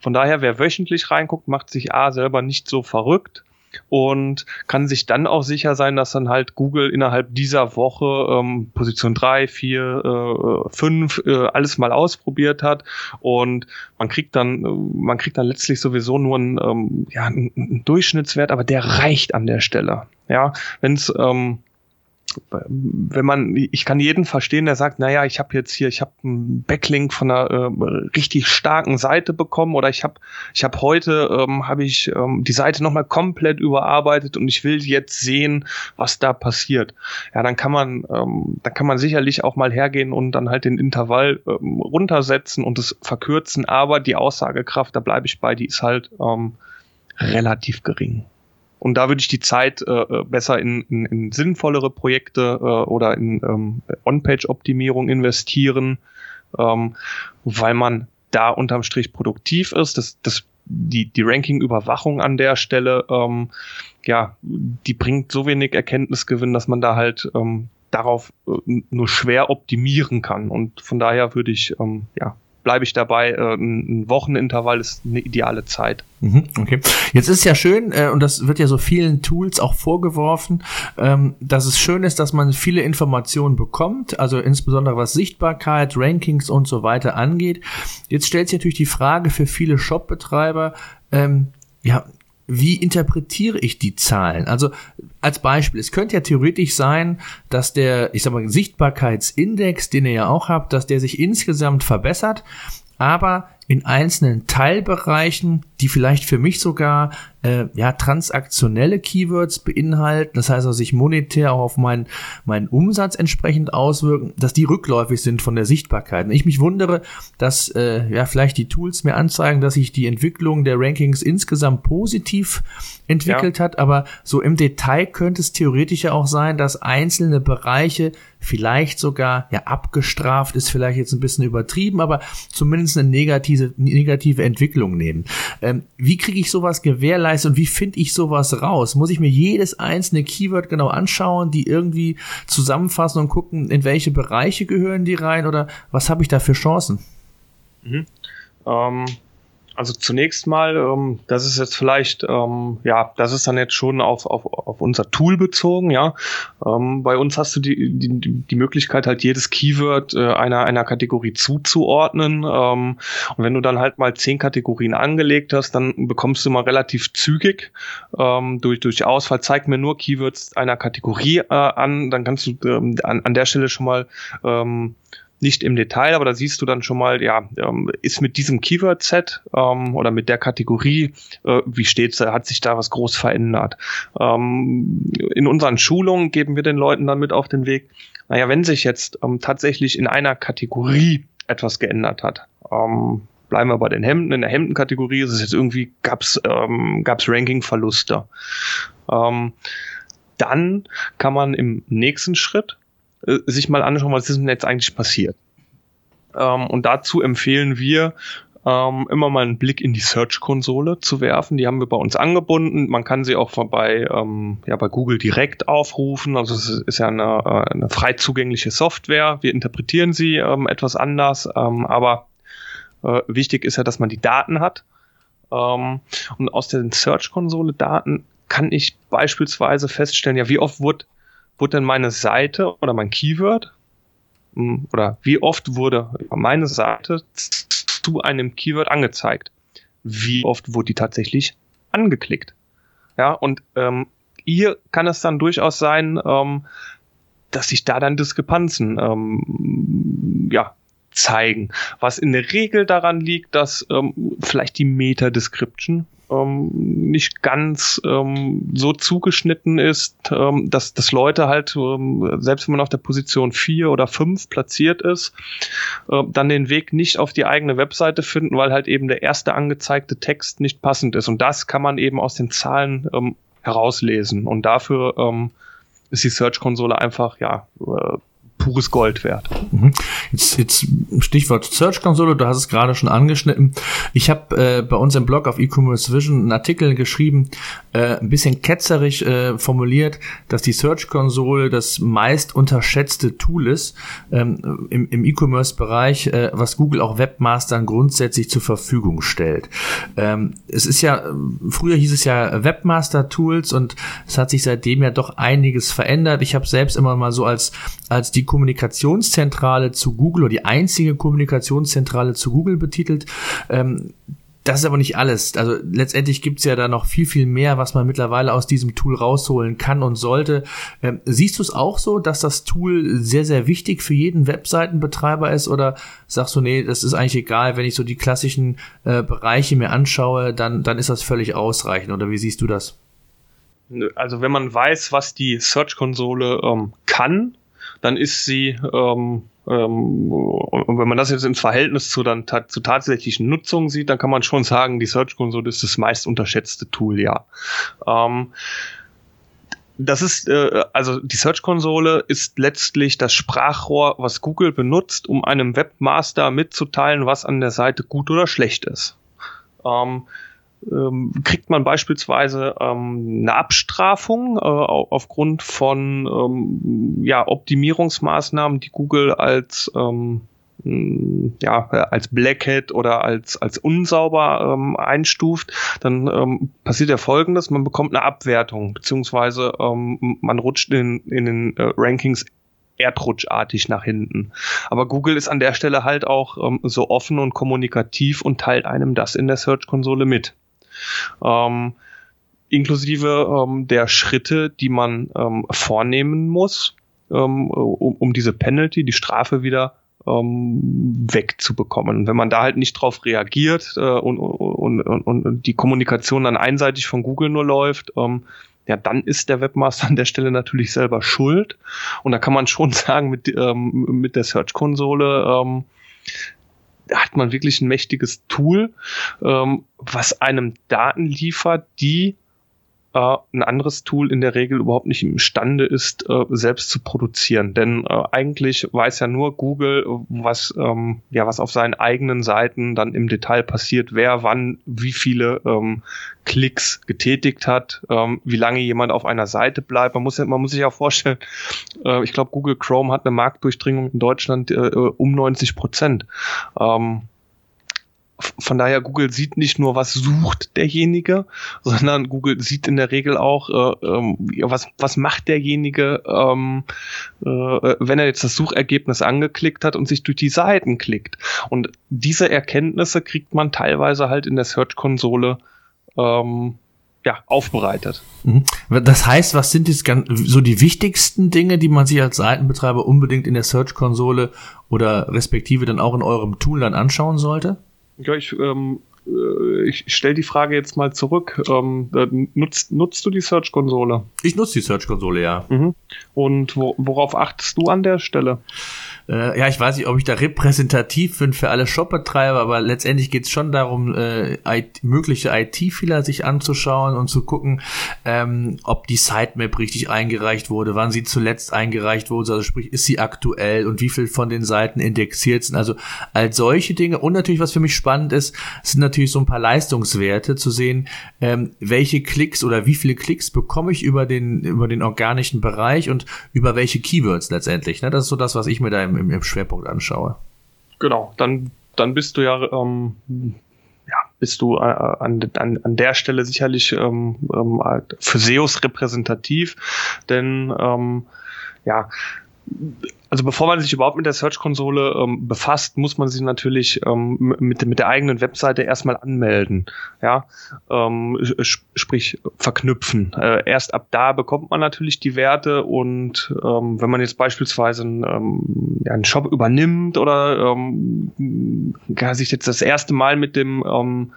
von daher, wer wöchentlich reinguckt, macht sich A selber nicht so verrückt und kann sich dann auch sicher sein, dass dann halt Google innerhalb dieser Woche ähm, Position 3, 4, äh, 5 äh, alles mal ausprobiert hat und man kriegt dann äh, man kriegt dann letztlich sowieso nur einen, ähm, ja, einen Durchschnittswert, aber der reicht an der Stelle. Ja, wenn es ähm, wenn man, ich kann jeden verstehen, der sagt, naja, ich habe jetzt hier, ich habe einen Backlink von einer äh, richtig starken Seite bekommen oder ich habe, ich habe heute, ähm, habe ich ähm, die Seite nochmal komplett überarbeitet und ich will jetzt sehen, was da passiert. Ja, dann kann man, ähm, dann kann man sicherlich auch mal hergehen und dann halt den Intervall ähm, runtersetzen und es verkürzen, aber die Aussagekraft, da bleibe ich bei, die ist halt ähm, relativ gering. Und da würde ich die Zeit äh, äh, besser in, in, in sinnvollere Projekte äh, oder in ähm, On-Page-Optimierung investieren, ähm, weil man da unterm Strich produktiv ist. Das, das, die, die Ranking-Überwachung an der Stelle, ähm, ja, die bringt so wenig Erkenntnisgewinn, dass man da halt ähm, darauf äh, nur schwer optimieren kann. Und von daher würde ich ähm, ja bleibe ich dabei. Äh, ein Wochenintervall ist eine ideale Zeit. Mhm, okay. Jetzt ist ja schön, äh, und das wird ja so vielen Tools auch vorgeworfen, ähm, dass es schön ist, dass man viele Informationen bekommt, also insbesondere was Sichtbarkeit, Rankings und so weiter angeht. Jetzt stellt sich natürlich die Frage für viele Shopbetreiber, ähm, ja, wie interpretiere ich die Zahlen? Also als Beispiel, es könnte ja theoretisch sein, dass der, ich sag mal, Sichtbarkeitsindex, den ihr ja auch habt, dass der sich insgesamt verbessert, aber in einzelnen Teilbereichen, die vielleicht für mich sogar äh, ja transaktionelle Keywords beinhalten, das heißt, also sich monetär auch auf meinen meinen Umsatz entsprechend auswirken, dass die rückläufig sind von der Sichtbarkeit. Und ich mich wundere, dass äh, ja vielleicht die Tools mir anzeigen, dass sich die Entwicklung der Rankings insgesamt positiv entwickelt ja. hat, aber so im Detail könnte es theoretisch ja auch sein, dass einzelne Bereiche vielleicht sogar ja abgestraft ist, vielleicht jetzt ein bisschen übertrieben, aber zumindest eine negative negative Entwicklung nehmen. Ähm, wie kriege ich sowas gewährleistet und wie finde ich sowas raus? Muss ich mir jedes einzelne Keyword genau anschauen, die irgendwie zusammenfassen und gucken, in welche Bereiche gehören die rein oder was habe ich da für Chancen? Mhm. Ähm, also zunächst mal, ähm, das ist jetzt vielleicht, ähm, ja, das ist dann jetzt schon auf, auf, auf unser Tool bezogen, ja. Ähm, bei uns hast du die, die, die Möglichkeit, halt jedes Keyword äh, einer, einer Kategorie zuzuordnen. Ähm, und wenn du dann halt mal zehn Kategorien angelegt hast, dann bekommst du mal relativ zügig ähm, durch, durch Auswahl, zeig mir nur Keywords einer Kategorie äh, an, dann kannst du ähm, an, an der Stelle schon mal ähm, nicht im Detail, aber da siehst du dann schon mal, ja, ähm, ist mit diesem Keyword-Set ähm, oder mit der Kategorie, äh, wie steht's, hat sich da was groß verändert. Ähm, in unseren Schulungen geben wir den Leuten dann mit auf den Weg, naja, wenn sich jetzt ähm, tatsächlich in einer Kategorie etwas geändert hat, ähm, bleiben wir bei den Hemden, in der Hemdenkategorie ist es jetzt irgendwie, gab's, ähm, gab's Ranking-Verluste. Ähm, dann kann man im nächsten Schritt äh, sich mal anschauen, was ist denn jetzt eigentlich passiert. Ähm, und dazu empfehlen wir, ähm, immer mal einen Blick in die Search-Konsole zu werfen. Die haben wir bei uns angebunden. Man kann sie auch bei, ähm, ja, bei Google direkt aufrufen. Also es ist ja eine, äh, eine frei zugängliche Software. Wir interpretieren sie ähm, etwas anders, ähm, aber äh, wichtig ist ja, dass man die Daten hat. Ähm, und aus den Search-Konsole-Daten kann ich beispielsweise feststellen, ja, wie oft wurde wurde denn meine Seite oder mein Keyword hm, oder wie oft wurde meine Seite zu einem Keyword angezeigt? Wie oft wurde die tatsächlich angeklickt? Ja, und ähm, hier kann es dann durchaus sein, ähm, dass sich da dann Diskrepanzen ähm, ja, zeigen. Was in der Regel daran liegt, dass ähm, vielleicht die Meta-Description ähm, nicht ganz ähm, so zugeschnitten ist, ähm, dass, dass Leute halt, ähm, selbst wenn man auf der Position 4 oder 5 platziert ist, äh, dann den Weg nicht auf die eigene Webseite finden, weil halt eben der erste angezeigte Text nicht passend ist. Und das kann man eben aus den Zahlen ähm, herauslesen. Und dafür ähm, ist die Search-Konsole einfach, ja, äh, pures Gold wert. Mhm. Jetzt, jetzt Stichwort Search Konsole, du hast es gerade schon angeschnitten. Ich habe äh, bei uns im Blog auf E-Commerce Vision einen Artikel geschrieben, äh, ein bisschen ketzerisch äh, formuliert, dass die Search Konsole das meist unterschätzte Tool ist ähm, im, im E-Commerce-Bereich, äh, was Google auch Webmastern grundsätzlich zur Verfügung stellt. Ähm, es ist ja, früher hieß es ja Webmaster-Tools und es hat sich seitdem ja doch einiges verändert. Ich habe selbst immer mal so als, als die Kommunikationszentrale zu Google oder die einzige Kommunikationszentrale zu Google betitelt. Ähm, das ist aber nicht alles. Also letztendlich gibt's ja da noch viel, viel mehr, was man mittlerweile aus diesem Tool rausholen kann und sollte. Ähm, siehst du es auch so, dass das Tool sehr, sehr wichtig für jeden Webseitenbetreiber ist? Oder sagst du, nee, das ist eigentlich egal, wenn ich so die klassischen äh, Bereiche mir anschaue, dann, dann ist das völlig ausreichend. Oder wie siehst du das? Also wenn man weiß, was die Search-Konsole ähm, kann, dann ist sie, ähm, und wenn man das jetzt im Verhältnis zu dann zu tatsächlichen Nutzungen sieht, dann kann man schon sagen, die Search Console ist das meist unterschätzte Tool, ja. Ähm, das ist, äh, also die Search-Konsole ist letztlich das Sprachrohr, was Google benutzt, um einem Webmaster mitzuteilen, was an der Seite gut oder schlecht ist. Ähm, ähm, kriegt man beispielsweise ähm, eine Abstrafung äh, aufgrund von ähm, ja, Optimierungsmaßnahmen, die Google als ähm, ja, als Blackhead oder als, als unsauber ähm, einstuft, dann ähm, passiert ja folgendes, man bekommt eine Abwertung, beziehungsweise ähm, man rutscht in, in den äh, Rankings erdrutschartig nach hinten. Aber Google ist an der Stelle halt auch ähm, so offen und kommunikativ und teilt einem das in der Search-Konsole mit ähm, inklusive ähm, der Schritte, die man ähm, vornehmen muss, ähm, um, um diese Penalty, die Strafe wieder ähm, wegzubekommen. Und wenn man da halt nicht drauf reagiert äh, und, und, und, und die Kommunikation dann einseitig von Google nur läuft, ähm, ja, dann ist der Webmaster an der Stelle natürlich selber schuld. Und da kann man schon sagen, mit, ähm, mit der Search-Konsole ähm, hat man wirklich ein mächtiges Tool, ähm, was einem Daten liefert, die äh, ein anderes Tool in der Regel überhaupt nicht imstande ist, äh, selbst zu produzieren. Denn äh, eigentlich weiß ja nur Google, was, ähm, ja, was auf seinen eigenen Seiten dann im Detail passiert, wer wann wie viele ähm, Klicks getätigt hat, ähm, wie lange jemand auf einer Seite bleibt. Man muss, ja, man muss sich ja vorstellen, äh, ich glaube, Google Chrome hat eine Marktdurchdringung in Deutschland äh, um 90 Prozent. Ähm, von daher, Google sieht nicht nur, was sucht derjenige, sondern Google sieht in der Regel auch, äh, äh, was, was macht derjenige, ähm, äh, wenn er jetzt das Suchergebnis angeklickt hat und sich durch die Seiten klickt. Und diese Erkenntnisse kriegt man teilweise halt in der Search-Konsole ähm, ja, aufbereitet. Mhm. Das heißt, was sind jetzt so die wichtigsten Dinge, die man sich als Seitenbetreiber unbedingt in der Search-Konsole oder respektive dann auch in eurem Tool dann anschauen sollte? Ja, ich, ähm, äh, ich stelle die Frage jetzt mal zurück. Ähm, nutzt, nutzt du die Search-Konsole? Ich nutze die Search-Konsole, ja. Mhm. Und wo, worauf achtest du an der Stelle? Äh, ja, ich weiß nicht, ob ich da repräsentativ bin für alle Shopbetreiber, aber letztendlich geht es schon darum, äh, IT, mögliche IT-Fehler sich anzuschauen und zu gucken, ähm, ob die Sitemap richtig eingereicht wurde, wann sie zuletzt eingereicht wurde, also sprich, ist sie aktuell und wie viel von den Seiten indexiert sind. Also all solche Dinge. Und natürlich, was für mich spannend ist, sind natürlich so ein paar Leistungswerte zu sehen, ähm, welche Klicks oder wie viele Klicks bekomme ich über den, über den organischen Bereich und über welche Keywords letztendlich. Ne? Das ist so das, was ich mir da im im, im Schwerpunkt anschaue. Genau, dann, dann bist du ja, ähm, ja bist du äh, an, an, an der Stelle sicherlich ähm, ähm, für SEOs repräsentativ, denn ähm, ja, also bevor man sich überhaupt mit der Search-Konsole ähm, befasst, muss man sich natürlich ähm, mit, mit der eigenen Webseite erstmal anmelden. Ja, ähm, sprich verknüpfen. Äh, erst ab da bekommt man natürlich die Werte und ähm, wenn man jetzt beispielsweise einen, ähm, einen Shop übernimmt oder ähm, sich jetzt das erste Mal mit dem ähm,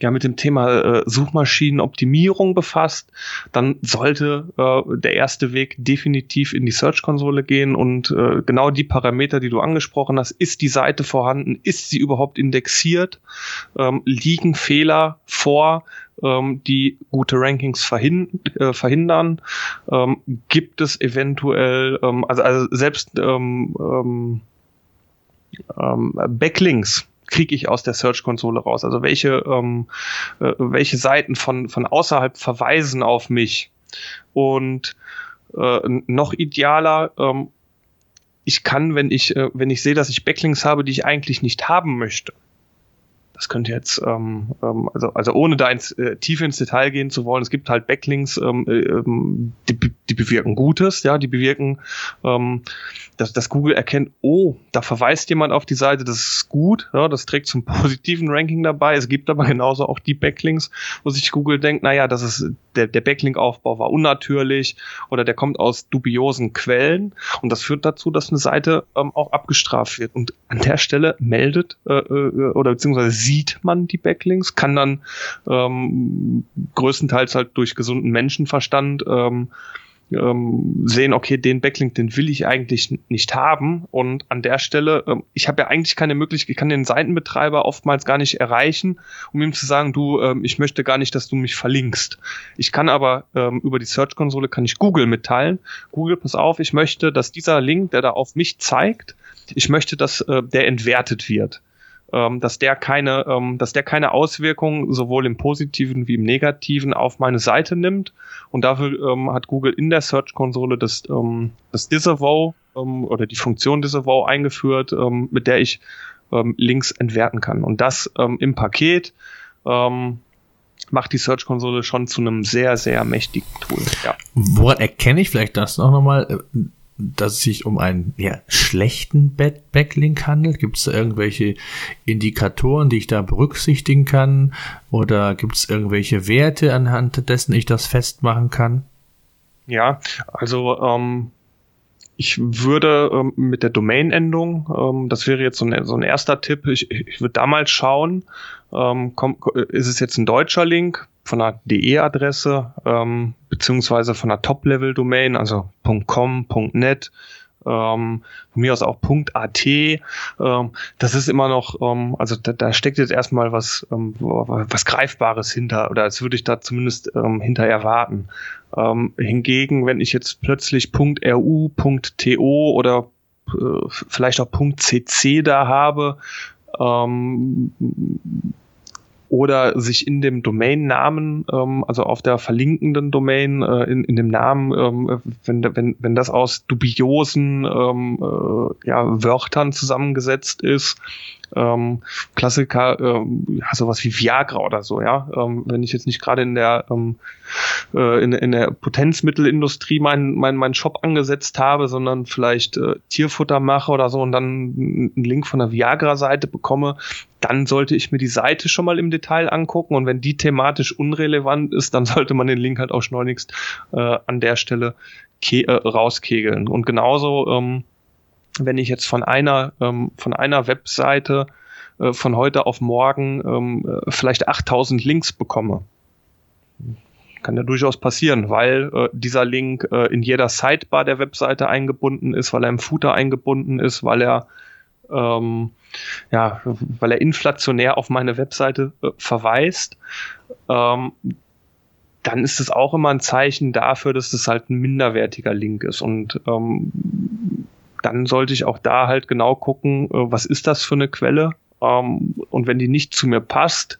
ja mit dem Thema äh, Suchmaschinenoptimierung befasst, dann sollte äh, der erste Weg definitiv in die Search-Konsole gehen und äh, genau die Parameter, die du angesprochen hast, ist die Seite vorhanden, ist sie überhaupt indexiert, ähm, liegen Fehler vor, ähm, die gute Rankings verhin äh, verhindern, ähm, gibt es eventuell, ähm, also, also selbst ähm, ähm, ähm Backlinks, kriege ich aus der Search-Konsole raus? Also welche, ähm, äh, welche Seiten von, von außerhalb verweisen auf mich? Und äh, noch idealer, ähm, ich kann, wenn ich, äh, wenn ich sehe, dass ich Backlinks habe, die ich eigentlich nicht haben möchte, das könnte jetzt, ähm, ähm, also, also ohne da ins, äh, tief ins Detail gehen zu wollen, es gibt halt Backlinks, ähm, äh, ähm, die, die bewirken Gutes, ja, die bewirken, ähm, dass, dass Google erkennt, oh, da verweist jemand auf die Seite, das ist gut, ja, das trägt zum positiven Ranking dabei. Es gibt aber genauso auch die Backlinks, wo sich Google denkt, naja, das ist, der, der Backlink-Aufbau war unnatürlich oder der kommt aus dubiosen Quellen und das führt dazu, dass eine Seite ähm, auch abgestraft wird. Und an der Stelle meldet äh, äh, oder beziehungsweise sieht man die Backlinks, kann dann ähm, größtenteils halt durch gesunden Menschenverstand ähm, ähm, sehen, okay, den Backlink, den will ich eigentlich nicht haben. Und an der Stelle, ähm, ich habe ja eigentlich keine Möglichkeit, ich kann den Seitenbetreiber oftmals gar nicht erreichen, um ihm zu sagen, du, ähm, ich möchte gar nicht, dass du mich verlinkst. Ich kann aber ähm, über die Search-Konsole kann ich Google mitteilen. Google, pass auf, ich möchte, dass dieser Link, der da auf mich zeigt, ich möchte, dass äh, der entwertet wird ähm, dass der keine, ähm, dass der keine Auswirkungen sowohl im Positiven wie im Negativen auf meine Seite nimmt. Und dafür ähm, hat Google in der Search-Konsole das, ähm, das Disavow ähm, oder die Funktion Disavow eingeführt, ähm, mit der ich ähm, Links entwerten kann. Und das ähm, im Paket ähm, macht die Search-Konsole schon zu einem sehr, sehr mächtigen Tool. Ja. Woran erkenne ich vielleicht das noch nochmal? Äh, dass es sich um einen ja, schlechten Backlink handelt? Gibt es irgendwelche Indikatoren, die ich da berücksichtigen kann? Oder gibt es irgendwelche Werte, anhand dessen ich das festmachen kann? Ja, also ähm, ich würde ähm, mit der Domain-Endung, ähm, das wäre jetzt so ein, so ein erster Tipp, ich, ich würde da mal schauen, ähm, komm, ist es jetzt ein deutscher Link von einer DE-Adresse, ähm, beziehungsweise von einer Top-Level-Domain, also .com, .net, ähm, von mir aus auch .at. Ähm, das ist immer noch, ähm, also da, da steckt jetzt erstmal was, ähm, was Greifbares hinter, oder als würde ich da zumindest ähm, hinter erwarten. Ähm, hingegen, wenn ich jetzt plötzlich .ru, .to oder äh, vielleicht auch .cc da habe, ähm, oder sich in dem Domainnamen, ähm, also auf der verlinkenden Domain, äh, in, in dem Namen, ähm, wenn, wenn, wenn das aus dubiosen ähm, äh, ja, Wörtern zusammengesetzt ist, ähm, Klassiker, ähm, sowas wie Viagra oder so, ja. Ähm, wenn ich jetzt nicht gerade in der ähm, äh, in, in der Potenzmittelindustrie meinen mein, mein Shop angesetzt habe, sondern vielleicht äh, Tierfutter mache oder so und dann einen Link von der Viagra-Seite bekomme, dann sollte ich mir die Seite schon mal im Detail angucken und wenn die thematisch unrelevant ist, dann sollte man den Link halt auch schleunigst äh, an der Stelle äh, rauskegeln. Und genauso ähm, wenn ich jetzt von einer, ähm, von einer Webseite äh, von heute auf morgen ähm, äh, vielleicht 8000 Links bekomme. Kann ja durchaus passieren, weil äh, dieser Link äh, in jeder Sidebar der Webseite eingebunden ist, weil er im Footer eingebunden ist, weil er ähm, ja, weil er inflationär auf meine Webseite äh, verweist, ähm, dann ist es auch immer ein Zeichen dafür, dass es halt ein minderwertiger Link ist. Und ähm, dann sollte ich auch da halt genau gucken, äh, was ist das für eine Quelle? Ähm, und wenn die nicht zu mir passt,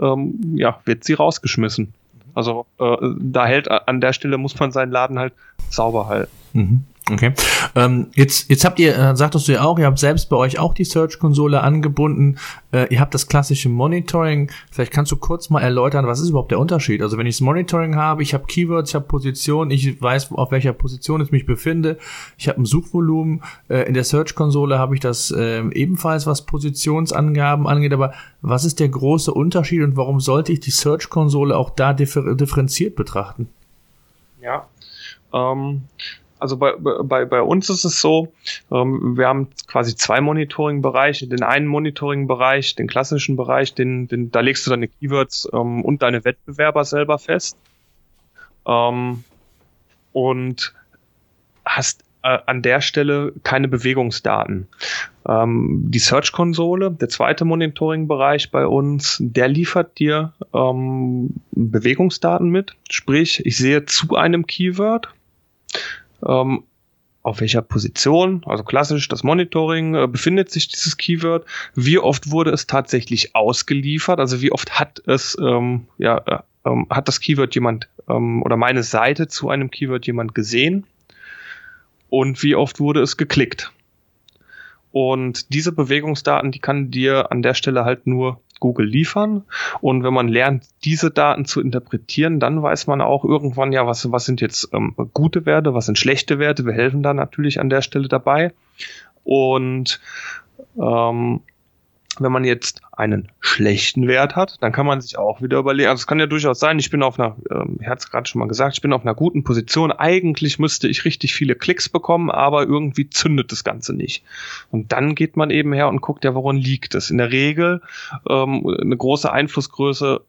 ähm, ja, wird sie rausgeschmissen. Also äh, da hält an der Stelle muss man seinen Laden halt sauber halten. Mhm. Okay. Ähm, jetzt, jetzt habt ihr, äh, sagtest du ja auch, ihr habt selbst bei euch auch die Search-Konsole angebunden. Äh, ihr habt das klassische Monitoring. Vielleicht kannst du kurz mal erläutern, was ist überhaupt der Unterschied? Also wenn ich das Monitoring habe, ich habe Keywords, ich habe Position, ich weiß, auf welcher Position ich mich befinde, ich habe ein Suchvolumen. Äh, in der Search-Konsole habe ich das äh, ebenfalls, was Positionsangaben angeht. Aber was ist der große Unterschied und warum sollte ich die Search-Konsole auch da differ differenziert betrachten? Ja. Ähm also bei, bei, bei uns ist es so, ähm, wir haben quasi zwei Monitoring-Bereiche. Den einen Monitoring-Bereich, den klassischen Bereich, den, den, da legst du deine Keywords ähm, und deine Wettbewerber selber fest. Ähm, und hast äh, an der Stelle keine Bewegungsdaten. Ähm, die Search-Konsole, der zweite Monitoring-Bereich bei uns, der liefert dir ähm, Bewegungsdaten mit. Sprich, ich sehe zu einem Keyword ähm, auf welcher Position, also klassisch das Monitoring, äh, befindet sich dieses Keyword, wie oft wurde es tatsächlich ausgeliefert, also wie oft hat es, ähm, ja, äh, ähm, hat das Keyword jemand ähm, oder meine Seite zu einem Keyword jemand gesehen? Und wie oft wurde es geklickt. Und diese Bewegungsdaten, die kann dir an der Stelle halt nur Google liefern. Und wenn man lernt, diese Daten zu interpretieren, dann weiß man auch irgendwann ja, was, was sind jetzt ähm, gute Werte, was sind schlechte Werte. Wir helfen da natürlich an der Stelle dabei. Und ähm, wenn man jetzt einen schlechten Wert hat, dann kann man sich auch wieder überlegen, also es kann ja durchaus sein, ich bin auf einer, ähm, ich hatte es gerade schon mal gesagt, ich bin auf einer guten Position, eigentlich müsste ich richtig viele Klicks bekommen, aber irgendwie zündet das Ganze nicht. Und dann geht man eben her und guckt ja, woran liegt es. In der Regel ähm, eine große Einflussgröße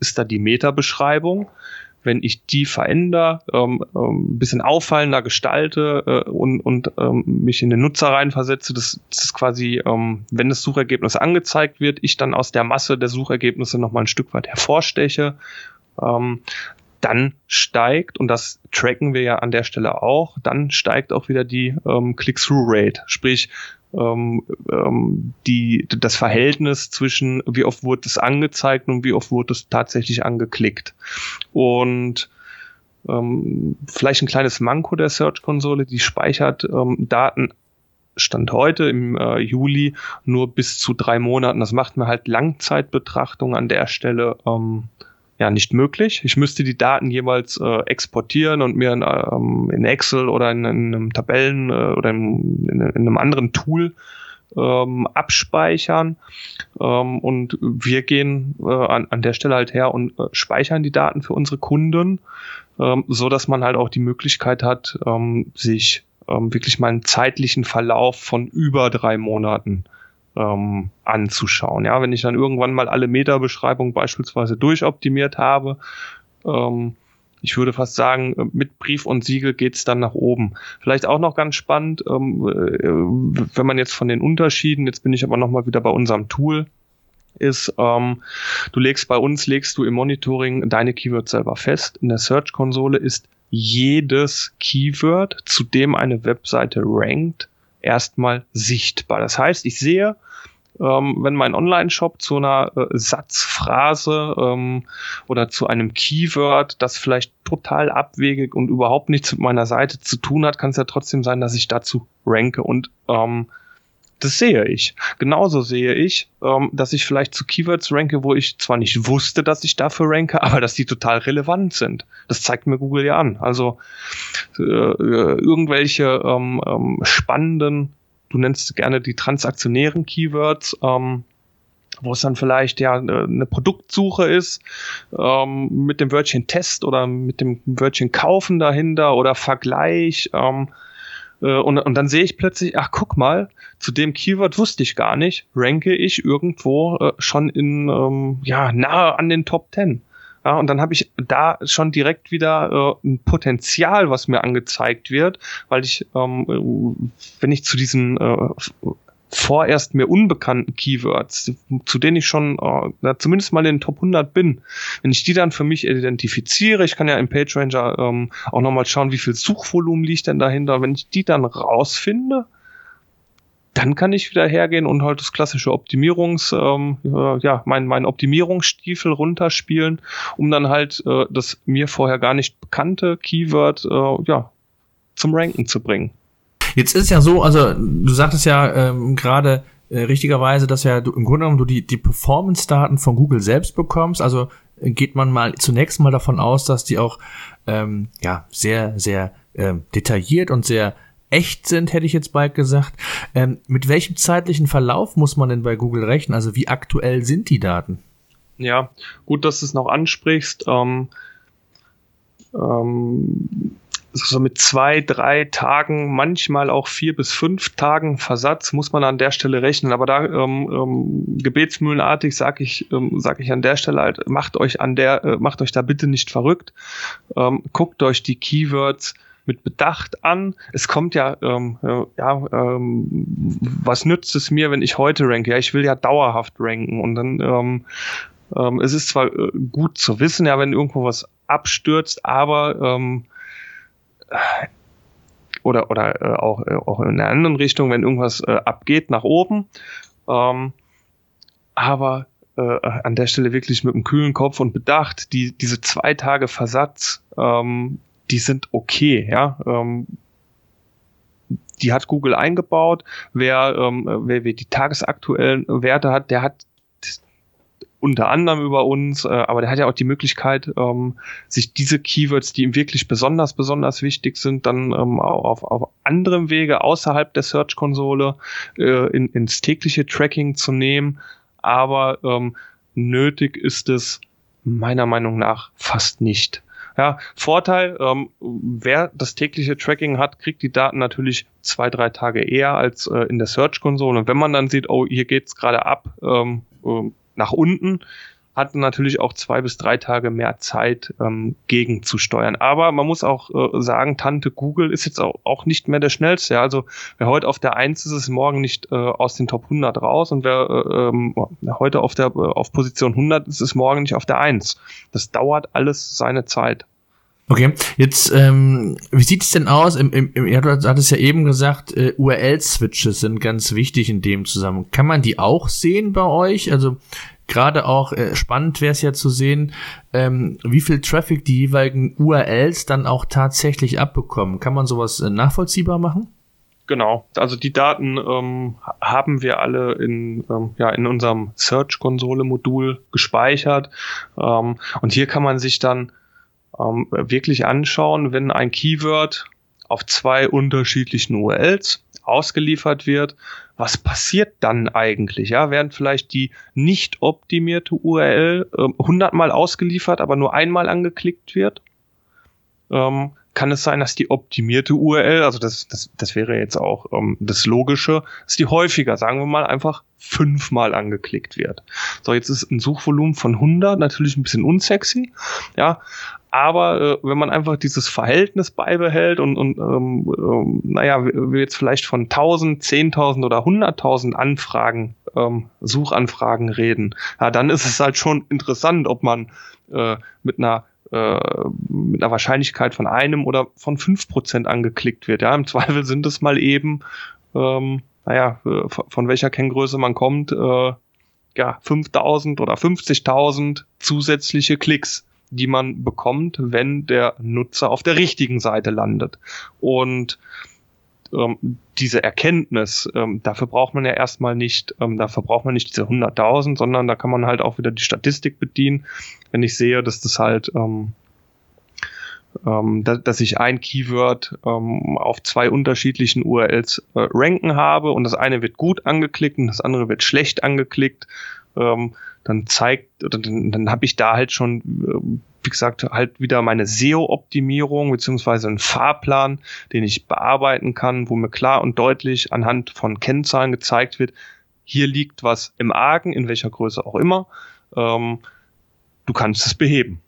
ist da die Meta-Beschreibung wenn ich die verändere, ähm, ähm, ein bisschen auffallender gestalte äh, und, und ähm, mich in den Nutzer reinversetze, das, das quasi, ähm, wenn das Suchergebnis angezeigt wird, ich dann aus der Masse der Suchergebnisse nochmal ein Stück weit hervorsteche, ähm, dann steigt, und das tracken wir ja an der Stelle auch, dann steigt auch wieder die ähm, Click-Through-Rate. Sprich, ähm, ähm, die, das Verhältnis zwischen wie oft wurde es angezeigt und wie oft wurde es tatsächlich angeklickt. Und ähm, vielleicht ein kleines Manko der Search-Konsole, die speichert ähm, Daten Stand heute im äh, Juli nur bis zu drei Monaten. Das macht mir halt Langzeitbetrachtung an der Stelle ähm, ja nicht möglich. Ich müsste die Daten jeweils äh, exportieren und mir in, ähm, in Excel oder in, in einem Tabellen äh, oder in, in, in, einem anderen Tool ähm, abspeichern. Ähm, und wir gehen äh, an, an der Stelle halt her und äh, speichern die Daten für unsere Kunden, ähm, so dass man halt auch die Möglichkeit hat, ähm, sich ähm, wirklich mal einen zeitlichen Verlauf von über drei Monaten ähm, anzuschauen. Ja, wenn ich dann irgendwann mal alle Meta-Beschreibungen beispielsweise durchoptimiert habe, ähm, ich würde fast sagen, mit Brief und Siegel geht's dann nach oben. Vielleicht auch noch ganz spannend, ähm, äh, wenn man jetzt von den Unterschieden, jetzt bin ich aber nochmal wieder bei unserem Tool, ist, ähm, du legst bei uns, legst du im Monitoring deine Keywords selber fest. In der Search-Konsole ist jedes Keyword, zu dem eine Webseite rankt, erstmal sichtbar. Das heißt, ich sehe, ähm, wenn mein Online-Shop zu einer äh, Satzphrase ähm, oder zu einem Keyword, das vielleicht total abwegig und überhaupt nichts mit meiner Seite zu tun hat, kann es ja trotzdem sein, dass ich dazu ranke und ähm, das sehe ich. Genauso sehe ich, ähm, dass ich vielleicht zu Keywords ranke, wo ich zwar nicht wusste, dass ich dafür ranke, aber dass die total relevant sind. Das zeigt mir Google ja an. Also äh, äh irgendwelche ähm, ähm, spannenden du nennst gerne die transaktionären Keywords, ähm, wo es dann vielleicht ja eine Produktsuche ist, ähm, mit dem Wörtchen Test oder mit dem Wörtchen Kaufen dahinter oder Vergleich. Ähm, äh, und, und dann sehe ich plötzlich, ach guck mal, zu dem Keyword wusste ich gar nicht, ranke ich irgendwo äh, schon in ähm, ja nahe an den Top 10. Ja, und dann habe ich da schon direkt wieder äh, ein Potenzial, was mir angezeigt wird, weil ich, ähm, wenn ich zu diesen äh, vorerst mir unbekannten Keywords, zu denen ich schon äh, zumindest mal in den Top 100 bin, wenn ich die dann für mich identifiziere, ich kann ja im PageRanger ähm, auch nochmal schauen, wie viel Suchvolumen liegt denn dahinter, wenn ich die dann rausfinde, dann kann ich wieder hergehen und halt das klassische Optimierungs, ähm, äh, ja, mein, mein Optimierungsstiefel runterspielen, um dann halt äh, das mir vorher gar nicht bekannte Keyword, äh, ja, zum Ranken zu bringen. Jetzt ist ja so, also du sagtest ja ähm, gerade äh, richtigerweise, dass ja du im Grunde genommen du die, die Performance-Daten von Google selbst bekommst. Also äh, geht man mal zunächst mal davon aus, dass die auch ähm, ja sehr, sehr ähm, detailliert und sehr echt sind, hätte ich jetzt bald gesagt. Ähm, mit welchem zeitlichen Verlauf muss man denn bei Google rechnen? Also wie aktuell sind die Daten? Ja, gut, dass du es noch ansprichst. Ähm, ähm, so mit zwei, drei Tagen, manchmal auch vier bis fünf Tagen Versatz muss man an der Stelle rechnen. Aber da ähm, ähm, gebetsmühlenartig sage ich, ähm, sag ich an der Stelle halt, macht euch an der, äh, macht euch da bitte nicht verrückt. Ähm, guckt euch die Keywords mit Bedacht an. Es kommt ja, ähm, äh, ja, ähm, was nützt es mir, wenn ich heute ranke? Ja, ich will ja dauerhaft ranken und dann ähm, ähm, es ist zwar äh, gut zu wissen, ja, wenn irgendwo was abstürzt, aber ähm, oder oder äh, auch äh, auch in einer anderen Richtung, wenn irgendwas äh, abgeht nach oben, ähm, aber äh, an der Stelle wirklich mit einem kühlen Kopf und Bedacht, die diese zwei Tage Versatz, ähm, die sind okay, ja. Ähm, die hat Google eingebaut. Wer, ähm, wer, wer die tagesaktuellen Werte hat, der hat unter anderem über uns, äh, aber der hat ja auch die Möglichkeit, ähm, sich diese Keywords, die ihm wirklich besonders, besonders wichtig sind, dann ähm, auf, auf anderem Wege außerhalb der Search-Konsole äh, in, ins tägliche Tracking zu nehmen. Aber ähm, nötig ist es meiner Meinung nach fast nicht. Ja, Vorteil, ähm, wer das tägliche Tracking hat, kriegt die Daten natürlich zwei, drei Tage eher als äh, in der Search-Konsole. Und wenn man dann sieht, oh, hier geht's gerade ab, ähm, äh, nach unten, hat natürlich auch zwei bis drei Tage mehr Zeit ähm, gegenzusteuern. Aber man muss auch äh, sagen, Tante Google ist jetzt auch, auch nicht mehr der schnellste. Ja? Also wer heute auf der 1 ist, ist morgen nicht äh, aus den Top 100 raus und wer äh, ähm, heute auf der auf Position 100 ist, ist morgen nicht auf der 1. Das dauert alles seine Zeit. Okay, jetzt, ähm, wie sieht es denn aus? Im, im, im, ja, du hattest ja eben gesagt, äh, URL-Switches sind ganz wichtig in dem Zusammenhang. Kann man die auch sehen bei euch? Also gerade auch äh, spannend wäre es ja zu sehen, ähm, wie viel Traffic die jeweiligen URLs dann auch tatsächlich abbekommen. Kann man sowas äh, nachvollziehbar machen? Genau, also die Daten ähm, haben wir alle in, ähm, ja, in unserem Search-Konsole-Modul gespeichert. Ähm, und hier kann man sich dann ähm, wirklich anschauen, wenn ein Keyword auf zwei unterschiedlichen URLs ausgeliefert wird, was passiert dann eigentlich? Ja, während vielleicht die nicht optimierte URL äh, 100 Mal ausgeliefert, aber nur einmal angeklickt wird, ähm, kann es sein, dass die optimierte URL, also das, das, das wäre jetzt auch ähm, das Logische, dass die häufiger, sagen wir mal, einfach fünfmal angeklickt wird. So, jetzt ist ein Suchvolumen von 100 natürlich ein bisschen unsexy, ja, aber äh, wenn man einfach dieses Verhältnis beibehält und, und ähm, ähm, naja, wir jetzt vielleicht von 1000, 10.000 oder 100.000 Anfragen, ähm, Suchanfragen reden, ja, dann ist es halt schon interessant, ob man äh, mit einer äh, mit einer Wahrscheinlichkeit von einem oder von fünf Prozent angeklickt wird. Ja, im Zweifel sind es mal eben, ähm, naja, äh, von welcher Kenngröße man kommt, äh, ja, 5000 oder 50.000 zusätzliche Klicks die man bekommt, wenn der Nutzer auf der richtigen Seite landet. Und ähm, diese Erkenntnis, ähm, dafür braucht man ja erstmal nicht, ähm, dafür braucht man nicht diese 100.000, sondern da kann man halt auch wieder die Statistik bedienen. Wenn ich sehe, dass das halt, ähm, ähm, da, dass ich ein Keyword ähm, auf zwei unterschiedlichen URLs äh, ranken habe und das eine wird gut angeklickt und das andere wird schlecht angeklickt, ähm, dann zeigt, oder dann, dann habe ich da halt schon, äh, wie gesagt, halt wieder meine SEO-Optimierung beziehungsweise einen Fahrplan, den ich bearbeiten kann, wo mir klar und deutlich anhand von Kennzahlen gezeigt wird, hier liegt was im Argen, in welcher Größe auch immer. Ähm, du kannst es beheben.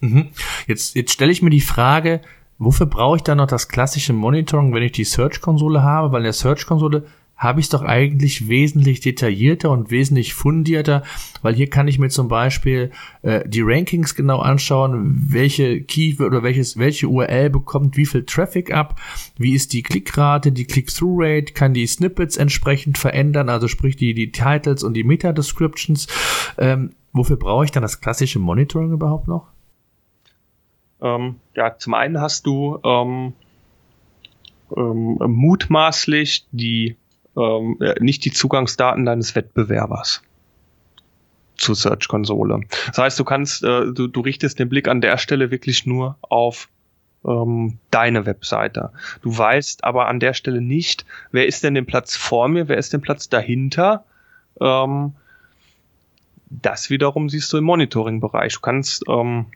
Mhm. Jetzt, jetzt stelle ich mir die Frage, wofür brauche ich dann noch das klassische Monitoring, wenn ich die Search-Konsole habe? Weil in der Search-Konsole habe ich es doch eigentlich wesentlich detaillierter und wesentlich fundierter, weil hier kann ich mir zum Beispiel äh, die Rankings genau anschauen, welche Keyword oder welches, welche URL bekommt wie viel Traffic ab, wie ist die Klickrate, die Click-Through-Rate, kann die Snippets entsprechend verändern, also sprich die, die Titles und die Meta-Descriptions. Ähm, wofür brauche ich dann das klassische Monitoring überhaupt noch? Ähm, ja, zum einen hast du ähm ähm, mutmaßlich die ähm, äh, nicht die Zugangsdaten deines Wettbewerbers zur Search-Konsole. Das heißt, du kannst, äh, du, du richtest den Blick an der Stelle wirklich nur auf ähm, deine Webseite. Du weißt aber an der Stelle nicht, wer ist denn den Platz vor mir, wer ist den Platz dahinter. Ähm, das wiederum siehst du im Monitoring-Bereich. Du kannst ähm,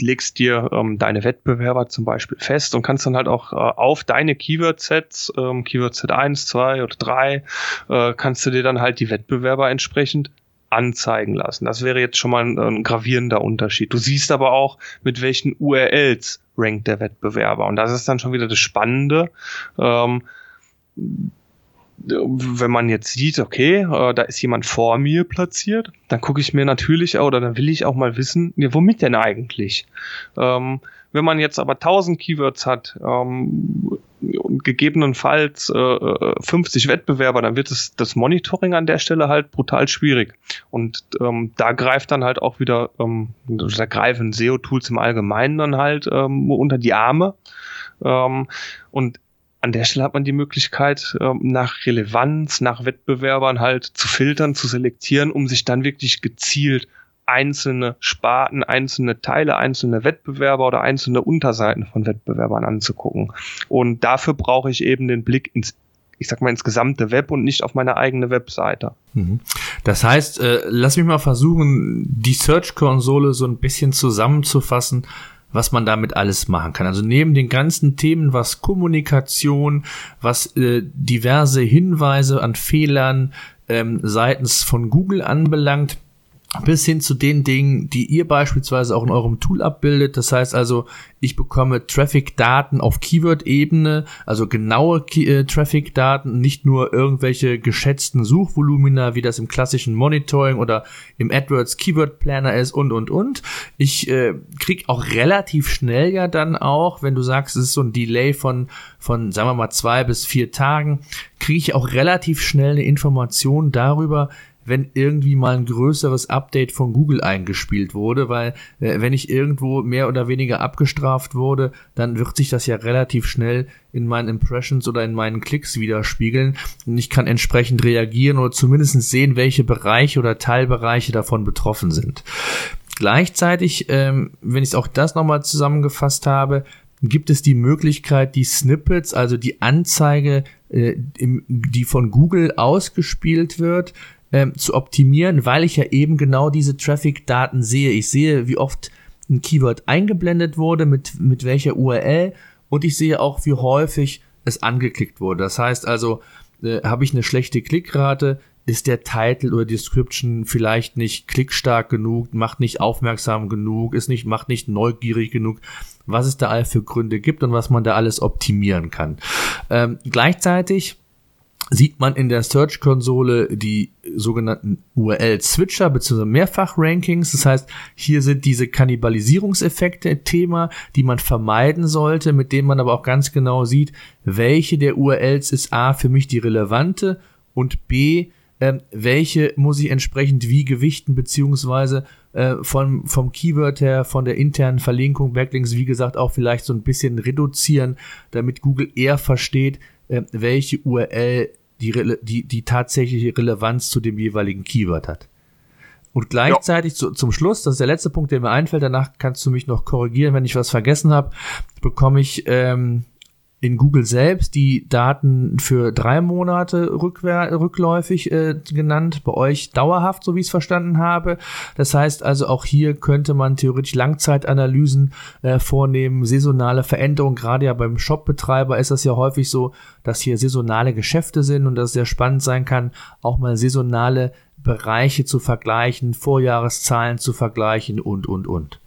legst dir ähm, deine Wettbewerber zum Beispiel fest und kannst dann halt auch äh, auf deine Keyword-Sets, ähm, Keyword-Set 1, 2 oder 3, äh, kannst du dir dann halt die Wettbewerber entsprechend anzeigen lassen. Das wäre jetzt schon mal ein, ein gravierender Unterschied. Du siehst aber auch, mit welchen URLs rankt der Wettbewerber. Und das ist dann schon wieder das Spannende. Ähm, wenn man jetzt sieht, okay, äh, da ist jemand vor mir platziert, dann gucke ich mir natürlich oder dann will ich auch mal wissen, ja, womit denn eigentlich? Ähm, wenn man jetzt aber 1000 Keywords hat ähm, gegebenenfalls äh, 50 Wettbewerber, dann wird es das Monitoring an der Stelle halt brutal schwierig. Und ähm, da greift dann halt auch wieder, ähm, da greifen SEO-Tools im Allgemeinen dann halt ähm, unter die Arme. Ähm, und an der Stelle hat man die Möglichkeit, ähm, nach Relevanz, nach Wettbewerbern halt zu filtern, zu selektieren, um sich dann wirklich gezielt einzelne Sparten, einzelne Teile, einzelne Wettbewerber oder einzelne Unterseiten von Wettbewerbern anzugucken. Und dafür brauche ich eben den Blick ins ich sag mal ins gesamte Web und nicht auf meine eigene Webseite. Mhm. Das heißt, äh, lass mich mal versuchen, die Search-Konsole so ein bisschen zusammenzufassen was man damit alles machen kann. Also neben den ganzen Themen, was Kommunikation, was äh, diverse Hinweise an Fehlern ähm, seitens von Google anbelangt, bis hin zu den Dingen, die ihr beispielsweise auch in eurem Tool abbildet. Das heißt also, ich bekomme Traffic-Daten auf Keyword-Ebene, also genaue äh, Traffic-Daten, nicht nur irgendwelche geschätzten Suchvolumina, wie das im klassischen Monitoring oder im AdWords Keyword Planner ist und, und, und. Ich äh, krieg auch relativ schnell ja dann auch, wenn du sagst, es ist so ein Delay von, von, sagen wir mal, zwei bis vier Tagen, kriege ich auch relativ schnell eine Information darüber, wenn irgendwie mal ein größeres Update von Google eingespielt wurde, weil äh, wenn ich irgendwo mehr oder weniger abgestraft wurde, dann wird sich das ja relativ schnell in meinen Impressions oder in meinen Klicks widerspiegeln und ich kann entsprechend reagieren oder zumindest sehen, welche Bereiche oder Teilbereiche davon betroffen sind. Gleichzeitig, ähm, wenn ich auch das nochmal zusammengefasst habe, gibt es die Möglichkeit, die Snippets, also die Anzeige, äh, im, die von Google ausgespielt wird, ähm, zu optimieren, weil ich ja eben genau diese Traffic-Daten sehe. Ich sehe, wie oft ein Keyword eingeblendet wurde, mit, mit welcher URL und ich sehe auch, wie häufig es angeklickt wurde. Das heißt also, äh, habe ich eine schlechte Klickrate, ist der Titel oder Description vielleicht nicht klickstark genug, macht nicht aufmerksam genug, ist nicht, macht nicht neugierig genug, was es da all für Gründe gibt und was man da alles optimieren kann. Ähm, gleichzeitig sieht man in der Search-Konsole die sogenannten URL-Switcher bzw. Mehrfach-Rankings. Das heißt, hier sind diese Kannibalisierungseffekte Thema, die man vermeiden sollte, mit denen man aber auch ganz genau sieht, welche der URLs ist A für mich die relevante und B, äh, welche muss ich entsprechend wie gewichten, beziehungsweise äh, von, vom Keyword her, von der internen Verlinkung, Backlinks, wie gesagt, auch vielleicht so ein bisschen reduzieren, damit Google eher versteht, äh, welche URL die, die, die tatsächliche Relevanz zu dem jeweiligen Keyword hat. Und gleichzeitig zu, zum Schluss, das ist der letzte Punkt, der mir einfällt, danach kannst du mich noch korrigieren, wenn ich was vergessen habe, bekomme ich ähm, in Google selbst die Daten für drei Monate rückläufig äh, genannt, bei euch dauerhaft, so wie ich es verstanden habe. Das heißt also, auch hier könnte man theoretisch Langzeitanalysen äh, vornehmen, saisonale Veränderungen. Gerade ja beim Shopbetreiber ist das ja häufig so, dass hier saisonale Geschäfte sind und dass es sehr spannend sein kann, auch mal saisonale Bereiche zu vergleichen, Vorjahreszahlen zu vergleichen und, und, und.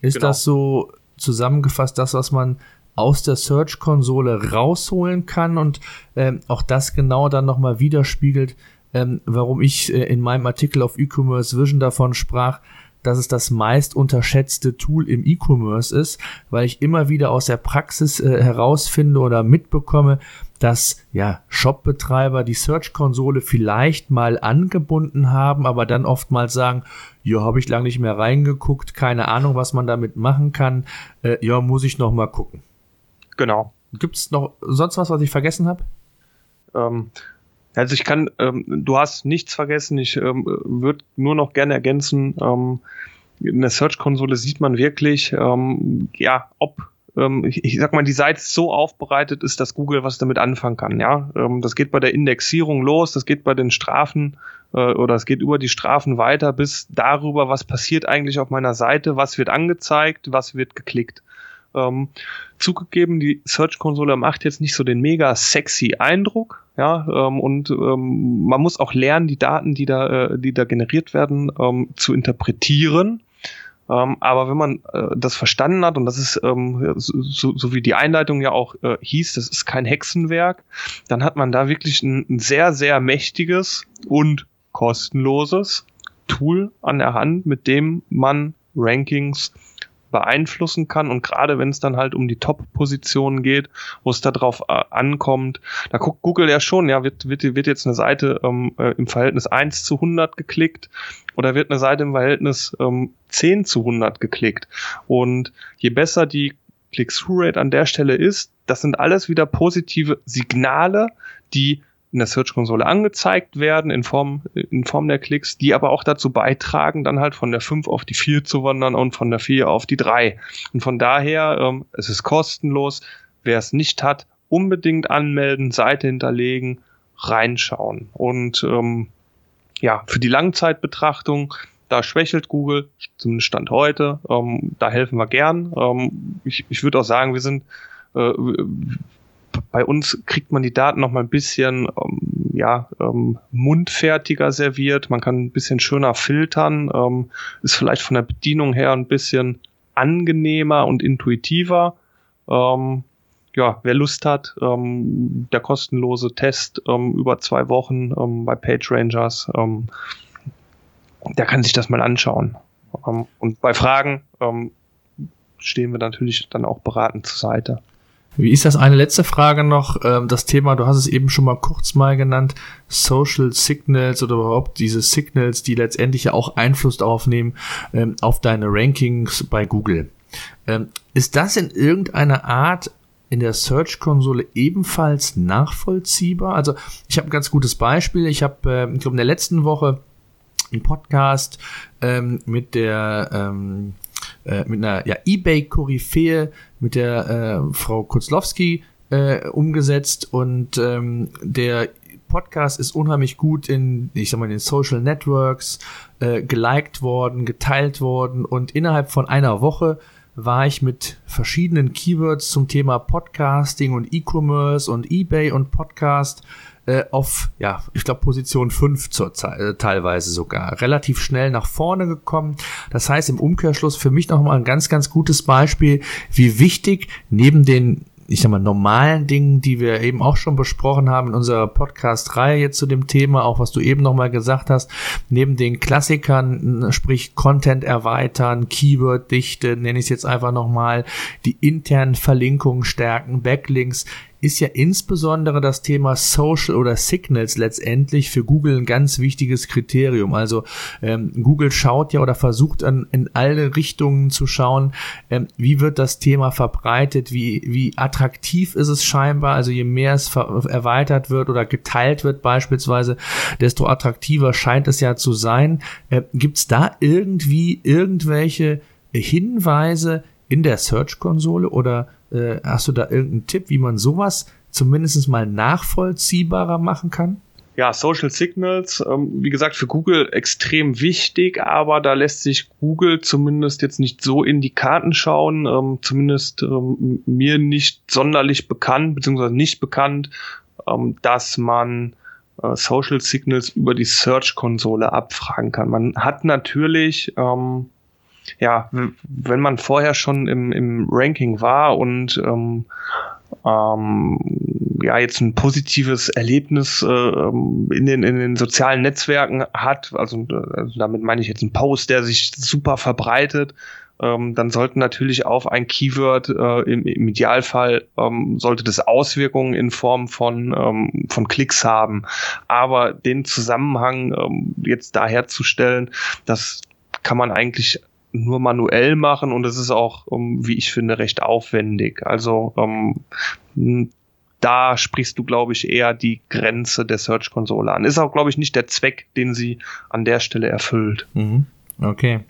Ist genau. das so zusammengefasst das, was man aus der Search-Konsole rausholen kann und ähm, auch das genau dann nochmal widerspiegelt, ähm, warum ich äh, in meinem Artikel auf E-Commerce Vision davon sprach, dass es das meist unterschätzte Tool im E-Commerce ist, weil ich immer wieder aus der Praxis äh, herausfinde oder mitbekomme, dass ja Shopbetreiber die Search-Konsole vielleicht mal angebunden haben, aber dann oftmals sagen, ja, habe ich lange nicht mehr reingeguckt, keine Ahnung, was man damit machen kann, äh, ja, muss ich noch mal gucken. Genau. Gibt es noch sonst was, was ich vergessen habe? Ähm, also ich kann, ähm, du hast nichts vergessen. Ich ähm, würde nur noch gerne ergänzen, ähm, in der Search-Konsole sieht man wirklich, ähm, ja, ob ähm, ich, ich sag mal, die Seite so aufbereitet ist, dass Google was damit anfangen kann. Ja, das geht bei der Indexierung los, das geht bei den Strafen äh, oder es geht über die Strafen weiter bis darüber, was passiert eigentlich auf meiner Seite, was wird angezeigt, was wird geklickt. Ähm, zugegeben, die Search-Konsole macht jetzt nicht so den mega sexy Eindruck, ja, ähm, und ähm, man muss auch lernen, die Daten, die da, äh, die da generiert werden, ähm, zu interpretieren. Ähm, aber wenn man äh, das verstanden hat, und das ist, ähm, so, so wie die Einleitung ja auch äh, hieß, das ist kein Hexenwerk, dann hat man da wirklich ein, ein sehr, sehr mächtiges und kostenloses Tool an der Hand, mit dem man Rankings beeinflussen kann. Und gerade wenn es dann halt um die Top-Positionen geht, wo es darauf äh, ankommt, da guckt Google ja schon, ja, wird, wird, wird jetzt eine Seite ähm, äh, im Verhältnis 1 zu 100 geklickt oder wird eine Seite im Verhältnis ähm, 10 zu 100 geklickt? Und je besser die Click-Through-Rate an der Stelle ist, das sind alles wieder positive Signale, die in der Search-Konsole angezeigt werden in Form, in Form der Klicks, die aber auch dazu beitragen, dann halt von der 5 auf die 4 zu wandern und von der 4 auf die 3. Und von daher, ähm, es ist kostenlos. Wer es nicht hat, unbedingt anmelden, Seite hinterlegen, reinschauen. Und ähm, ja, für die Langzeitbetrachtung, da schwächelt Google, zum Stand heute. Ähm, da helfen wir gern. Ähm, ich ich würde auch sagen, wir sind äh, bei uns kriegt man die Daten noch mal ein bisschen ähm, ja, ähm, mundfertiger serviert. Man kann ein bisschen schöner filtern, ähm, ist vielleicht von der Bedienung her ein bisschen angenehmer und intuitiver. Ähm, ja, wer Lust hat, ähm, der kostenlose Test ähm, über zwei Wochen ähm, bei PageRangers, ähm, der kann sich das mal anschauen. Ähm, und bei Fragen ähm, stehen wir natürlich dann auch beratend zur Seite. Wie ist das? Eine letzte Frage noch. Ähm, das Thema, du hast es eben schon mal kurz mal genannt, Social Signals oder überhaupt diese Signals, die letztendlich ja auch Einfluss darauf nehmen, ähm, auf deine Rankings bei Google. Ähm, ist das in irgendeiner Art in der Search-Konsole ebenfalls nachvollziehbar? Also ich habe ein ganz gutes Beispiel. Ich habe, ich glaube, in der letzten Woche einen Podcast mit der äh, mit einer ja, Ebay-Koryphäe, mit der äh, Frau Kutzlowski äh, umgesetzt und ähm, der Podcast ist unheimlich gut in, ich sag mal, in den Social Networks äh, geliked worden, geteilt worden und innerhalb von einer Woche war ich mit verschiedenen Keywords zum Thema Podcasting und E-Commerce und eBay und Podcast äh, auf, ja, ich glaube Position 5 zur, äh, teilweise sogar, relativ schnell nach vorne gekommen. Das heißt im Umkehrschluss für mich nochmal ein ganz, ganz gutes Beispiel, wie wichtig neben den ich sag mal, normalen Dingen, die wir eben auch schon besprochen haben in unserer Podcast-Reihe jetzt zu dem Thema, auch was du eben nochmal gesagt hast, neben den Klassikern, sprich Content erweitern, Keyword-Dichte, nenne ich es jetzt einfach nochmal, die internen Verlinkungen stärken, Backlinks, ist ja insbesondere das Thema Social oder Signals letztendlich für Google ein ganz wichtiges Kriterium. Also ähm, Google schaut ja oder versucht an, in alle Richtungen zu schauen, ähm, wie wird das Thema verbreitet, wie, wie attraktiv ist es scheinbar. Also je mehr es erweitert wird oder geteilt wird beispielsweise, desto attraktiver scheint es ja zu sein. Äh, Gibt es da irgendwie irgendwelche Hinweise in der Search-Konsole oder äh, hast du da irgendeinen Tipp, wie man sowas zumindest mal nachvollziehbarer machen kann? Ja, Social Signals, ähm, wie gesagt, für Google extrem wichtig, aber da lässt sich Google zumindest jetzt nicht so in die Karten schauen, ähm, zumindest ähm, mir nicht sonderlich bekannt, beziehungsweise nicht bekannt, ähm, dass man äh, Social Signals über die Search-Konsole abfragen kann. Man hat natürlich ähm, ja, wenn man vorher schon im, im Ranking war und ähm, ähm, ja jetzt ein positives Erlebnis äh, ähm, in, den, in den sozialen Netzwerken hat, also, also damit meine ich jetzt einen Post, der sich super verbreitet, ähm, dann sollten natürlich auf ein Keyword äh, im, im Idealfall ähm, sollte das Auswirkungen in Form von ähm, von Klicks haben, aber den Zusammenhang ähm, jetzt da herzustellen, das kann man eigentlich nur manuell machen und es ist auch, ähm, wie ich finde, recht aufwendig. Also ähm, da sprichst du, glaube ich, eher die Grenze der Search-Konsole an. Ist auch, glaube ich, nicht der Zweck, den sie an der Stelle erfüllt. Mhm. Okay.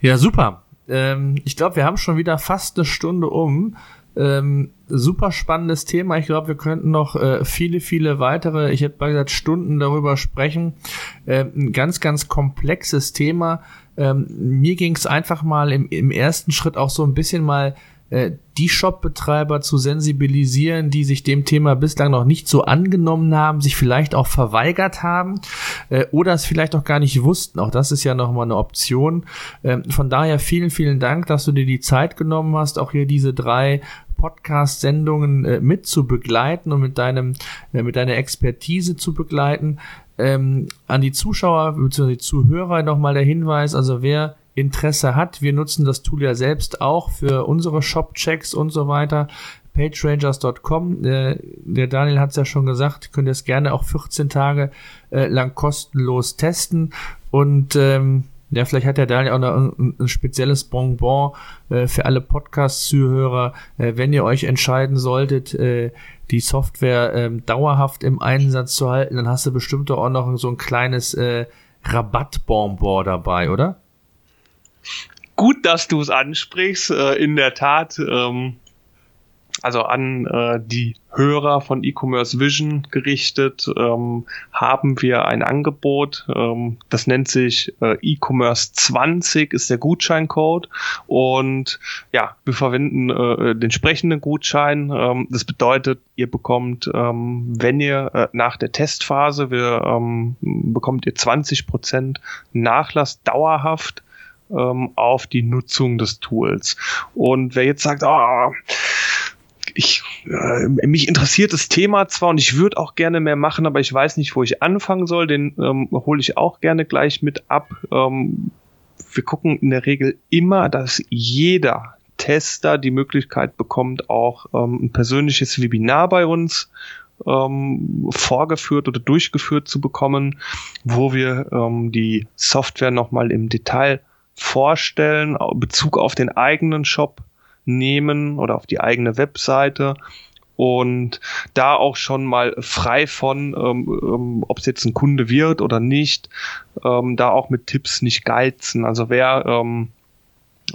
Ja, super. Ähm, ich glaube, wir haben schon wieder fast eine Stunde um. Ähm, super spannendes Thema. Ich glaube, wir könnten noch äh, viele, viele weitere, ich hätte mal gesagt, Stunden darüber sprechen. Äh, ein ganz, ganz komplexes Thema. Ähm, mir ging es einfach mal im, im ersten Schritt auch so ein bisschen mal äh, die Shop-Betreiber zu sensibilisieren, die sich dem Thema bislang noch nicht so angenommen haben, sich vielleicht auch verweigert haben äh, oder es vielleicht auch gar nicht wussten. Auch das ist ja nochmal eine Option. Ähm, von daher vielen, vielen Dank, dass du dir die Zeit genommen hast, auch hier diese drei Podcast-Sendungen äh, mit zu begleiten und mit deinem, äh, mit deiner Expertise zu begleiten. Ähm, an die Zuschauer bzw. die Zuhörer nochmal der Hinweis, also wer Interesse hat, wir nutzen das Tool ja selbst auch für unsere Shop-Checks und so weiter. PageRangers.com, der, der Daniel hat es ja schon gesagt, könnt ihr es gerne auch 14 Tage äh, lang kostenlos testen und ähm, ja, vielleicht hat der Daniel auch noch ein, ein spezielles Bonbon äh, für alle Podcast-Zuhörer. Äh, wenn ihr euch entscheiden solltet, äh, die Software äh, dauerhaft im Einsatz zu halten, dann hast du bestimmt auch noch so ein kleines äh, Rabattbonbon dabei, oder? Gut, dass du es ansprichst. Äh, in der Tat, ähm, also an äh, die Hörer von E-Commerce Vision gerichtet, ähm, haben wir ein Angebot. Ähm, das nennt sich äh, E-Commerce 20 ist der Gutscheincode und ja, wir verwenden äh, den sprechenden Gutschein. Ähm, das bedeutet, ihr bekommt, ähm, wenn ihr äh, nach der Testphase, wir ähm, bekommt ihr 20 Prozent Nachlass dauerhaft ähm, auf die Nutzung des Tools. Und wer jetzt sagt, oh, ich, äh, mich interessiert das Thema zwar und ich würde auch gerne mehr machen, aber ich weiß nicht, wo ich anfangen soll. Den ähm, hole ich auch gerne gleich mit ab. Ähm, wir gucken in der Regel immer, dass jeder Tester die Möglichkeit bekommt, auch ähm, ein persönliches Webinar bei uns ähm, vorgeführt oder durchgeführt zu bekommen, wo wir ähm, die Software nochmal im Detail vorstellen, Bezug auf den eigenen Shop nehmen oder auf die eigene Webseite und da auch schon mal frei von, ähm, ähm, ob es jetzt ein Kunde wird oder nicht, ähm, da auch mit Tipps nicht geizen. Also wer ähm,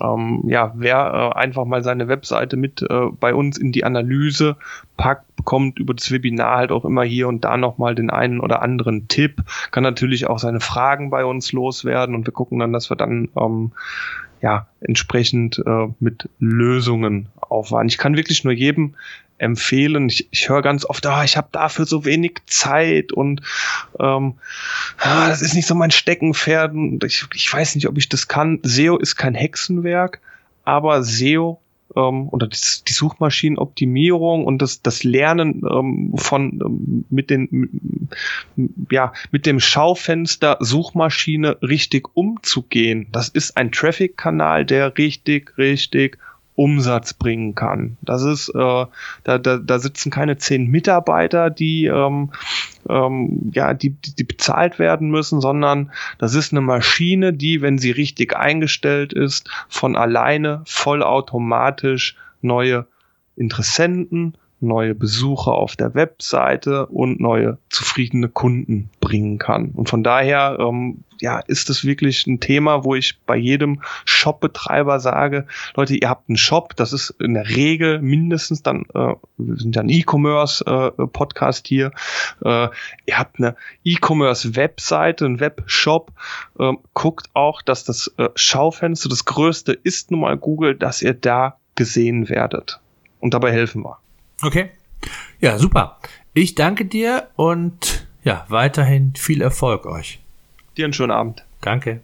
ähm, ja, wer äh, einfach mal seine Webseite mit äh, bei uns in die Analyse packt, bekommt über das Webinar halt auch immer hier und da nochmal den einen oder anderen Tipp, kann natürlich auch seine Fragen bei uns loswerden und wir gucken dann, dass wir dann ähm, ja entsprechend äh, mit Lösungen aufwarten. Ich kann wirklich nur jedem empfehlen. Ich, ich höre ganz oft, ah, ich habe dafür so wenig Zeit und ähm, ah, das ist nicht so mein Steckenpferd. Ich, ich weiß nicht, ob ich das kann. SEO ist kein Hexenwerk, aber SEO ähm, oder die, die Suchmaschinenoptimierung und das, das Lernen ähm, von ähm, mit den ja mit dem Schaufenster Suchmaschine richtig umzugehen. Das ist ein Traffic-Kanal, der richtig richtig Umsatz bringen kann. Das ist, äh, da, da, da sitzen keine zehn Mitarbeiter, die ähm, ähm, ja, die, die bezahlt werden müssen, sondern das ist eine Maschine, die, wenn sie richtig eingestellt ist, von alleine vollautomatisch neue Interessenten, neue Besucher auf der Webseite und neue zufriedene Kunden bringen kann. Und von daher ähm, ja, ist es wirklich ein Thema, wo ich bei jedem Shop-Betreiber sage, Leute, ihr habt einen Shop, das ist in der Regel mindestens dann, äh, wir sind ja ein E-Commerce-Podcast äh, hier, äh, ihr habt eine E-Commerce-Webseite, einen Webshop, äh, guckt auch, dass das äh, Schaufenster, das größte ist nun mal Google, dass ihr da gesehen werdet. Und dabei helfen wir. Okay. Ja, super. Ich danke dir und ja, weiterhin viel Erfolg euch. Dir einen schönen Abend. Danke.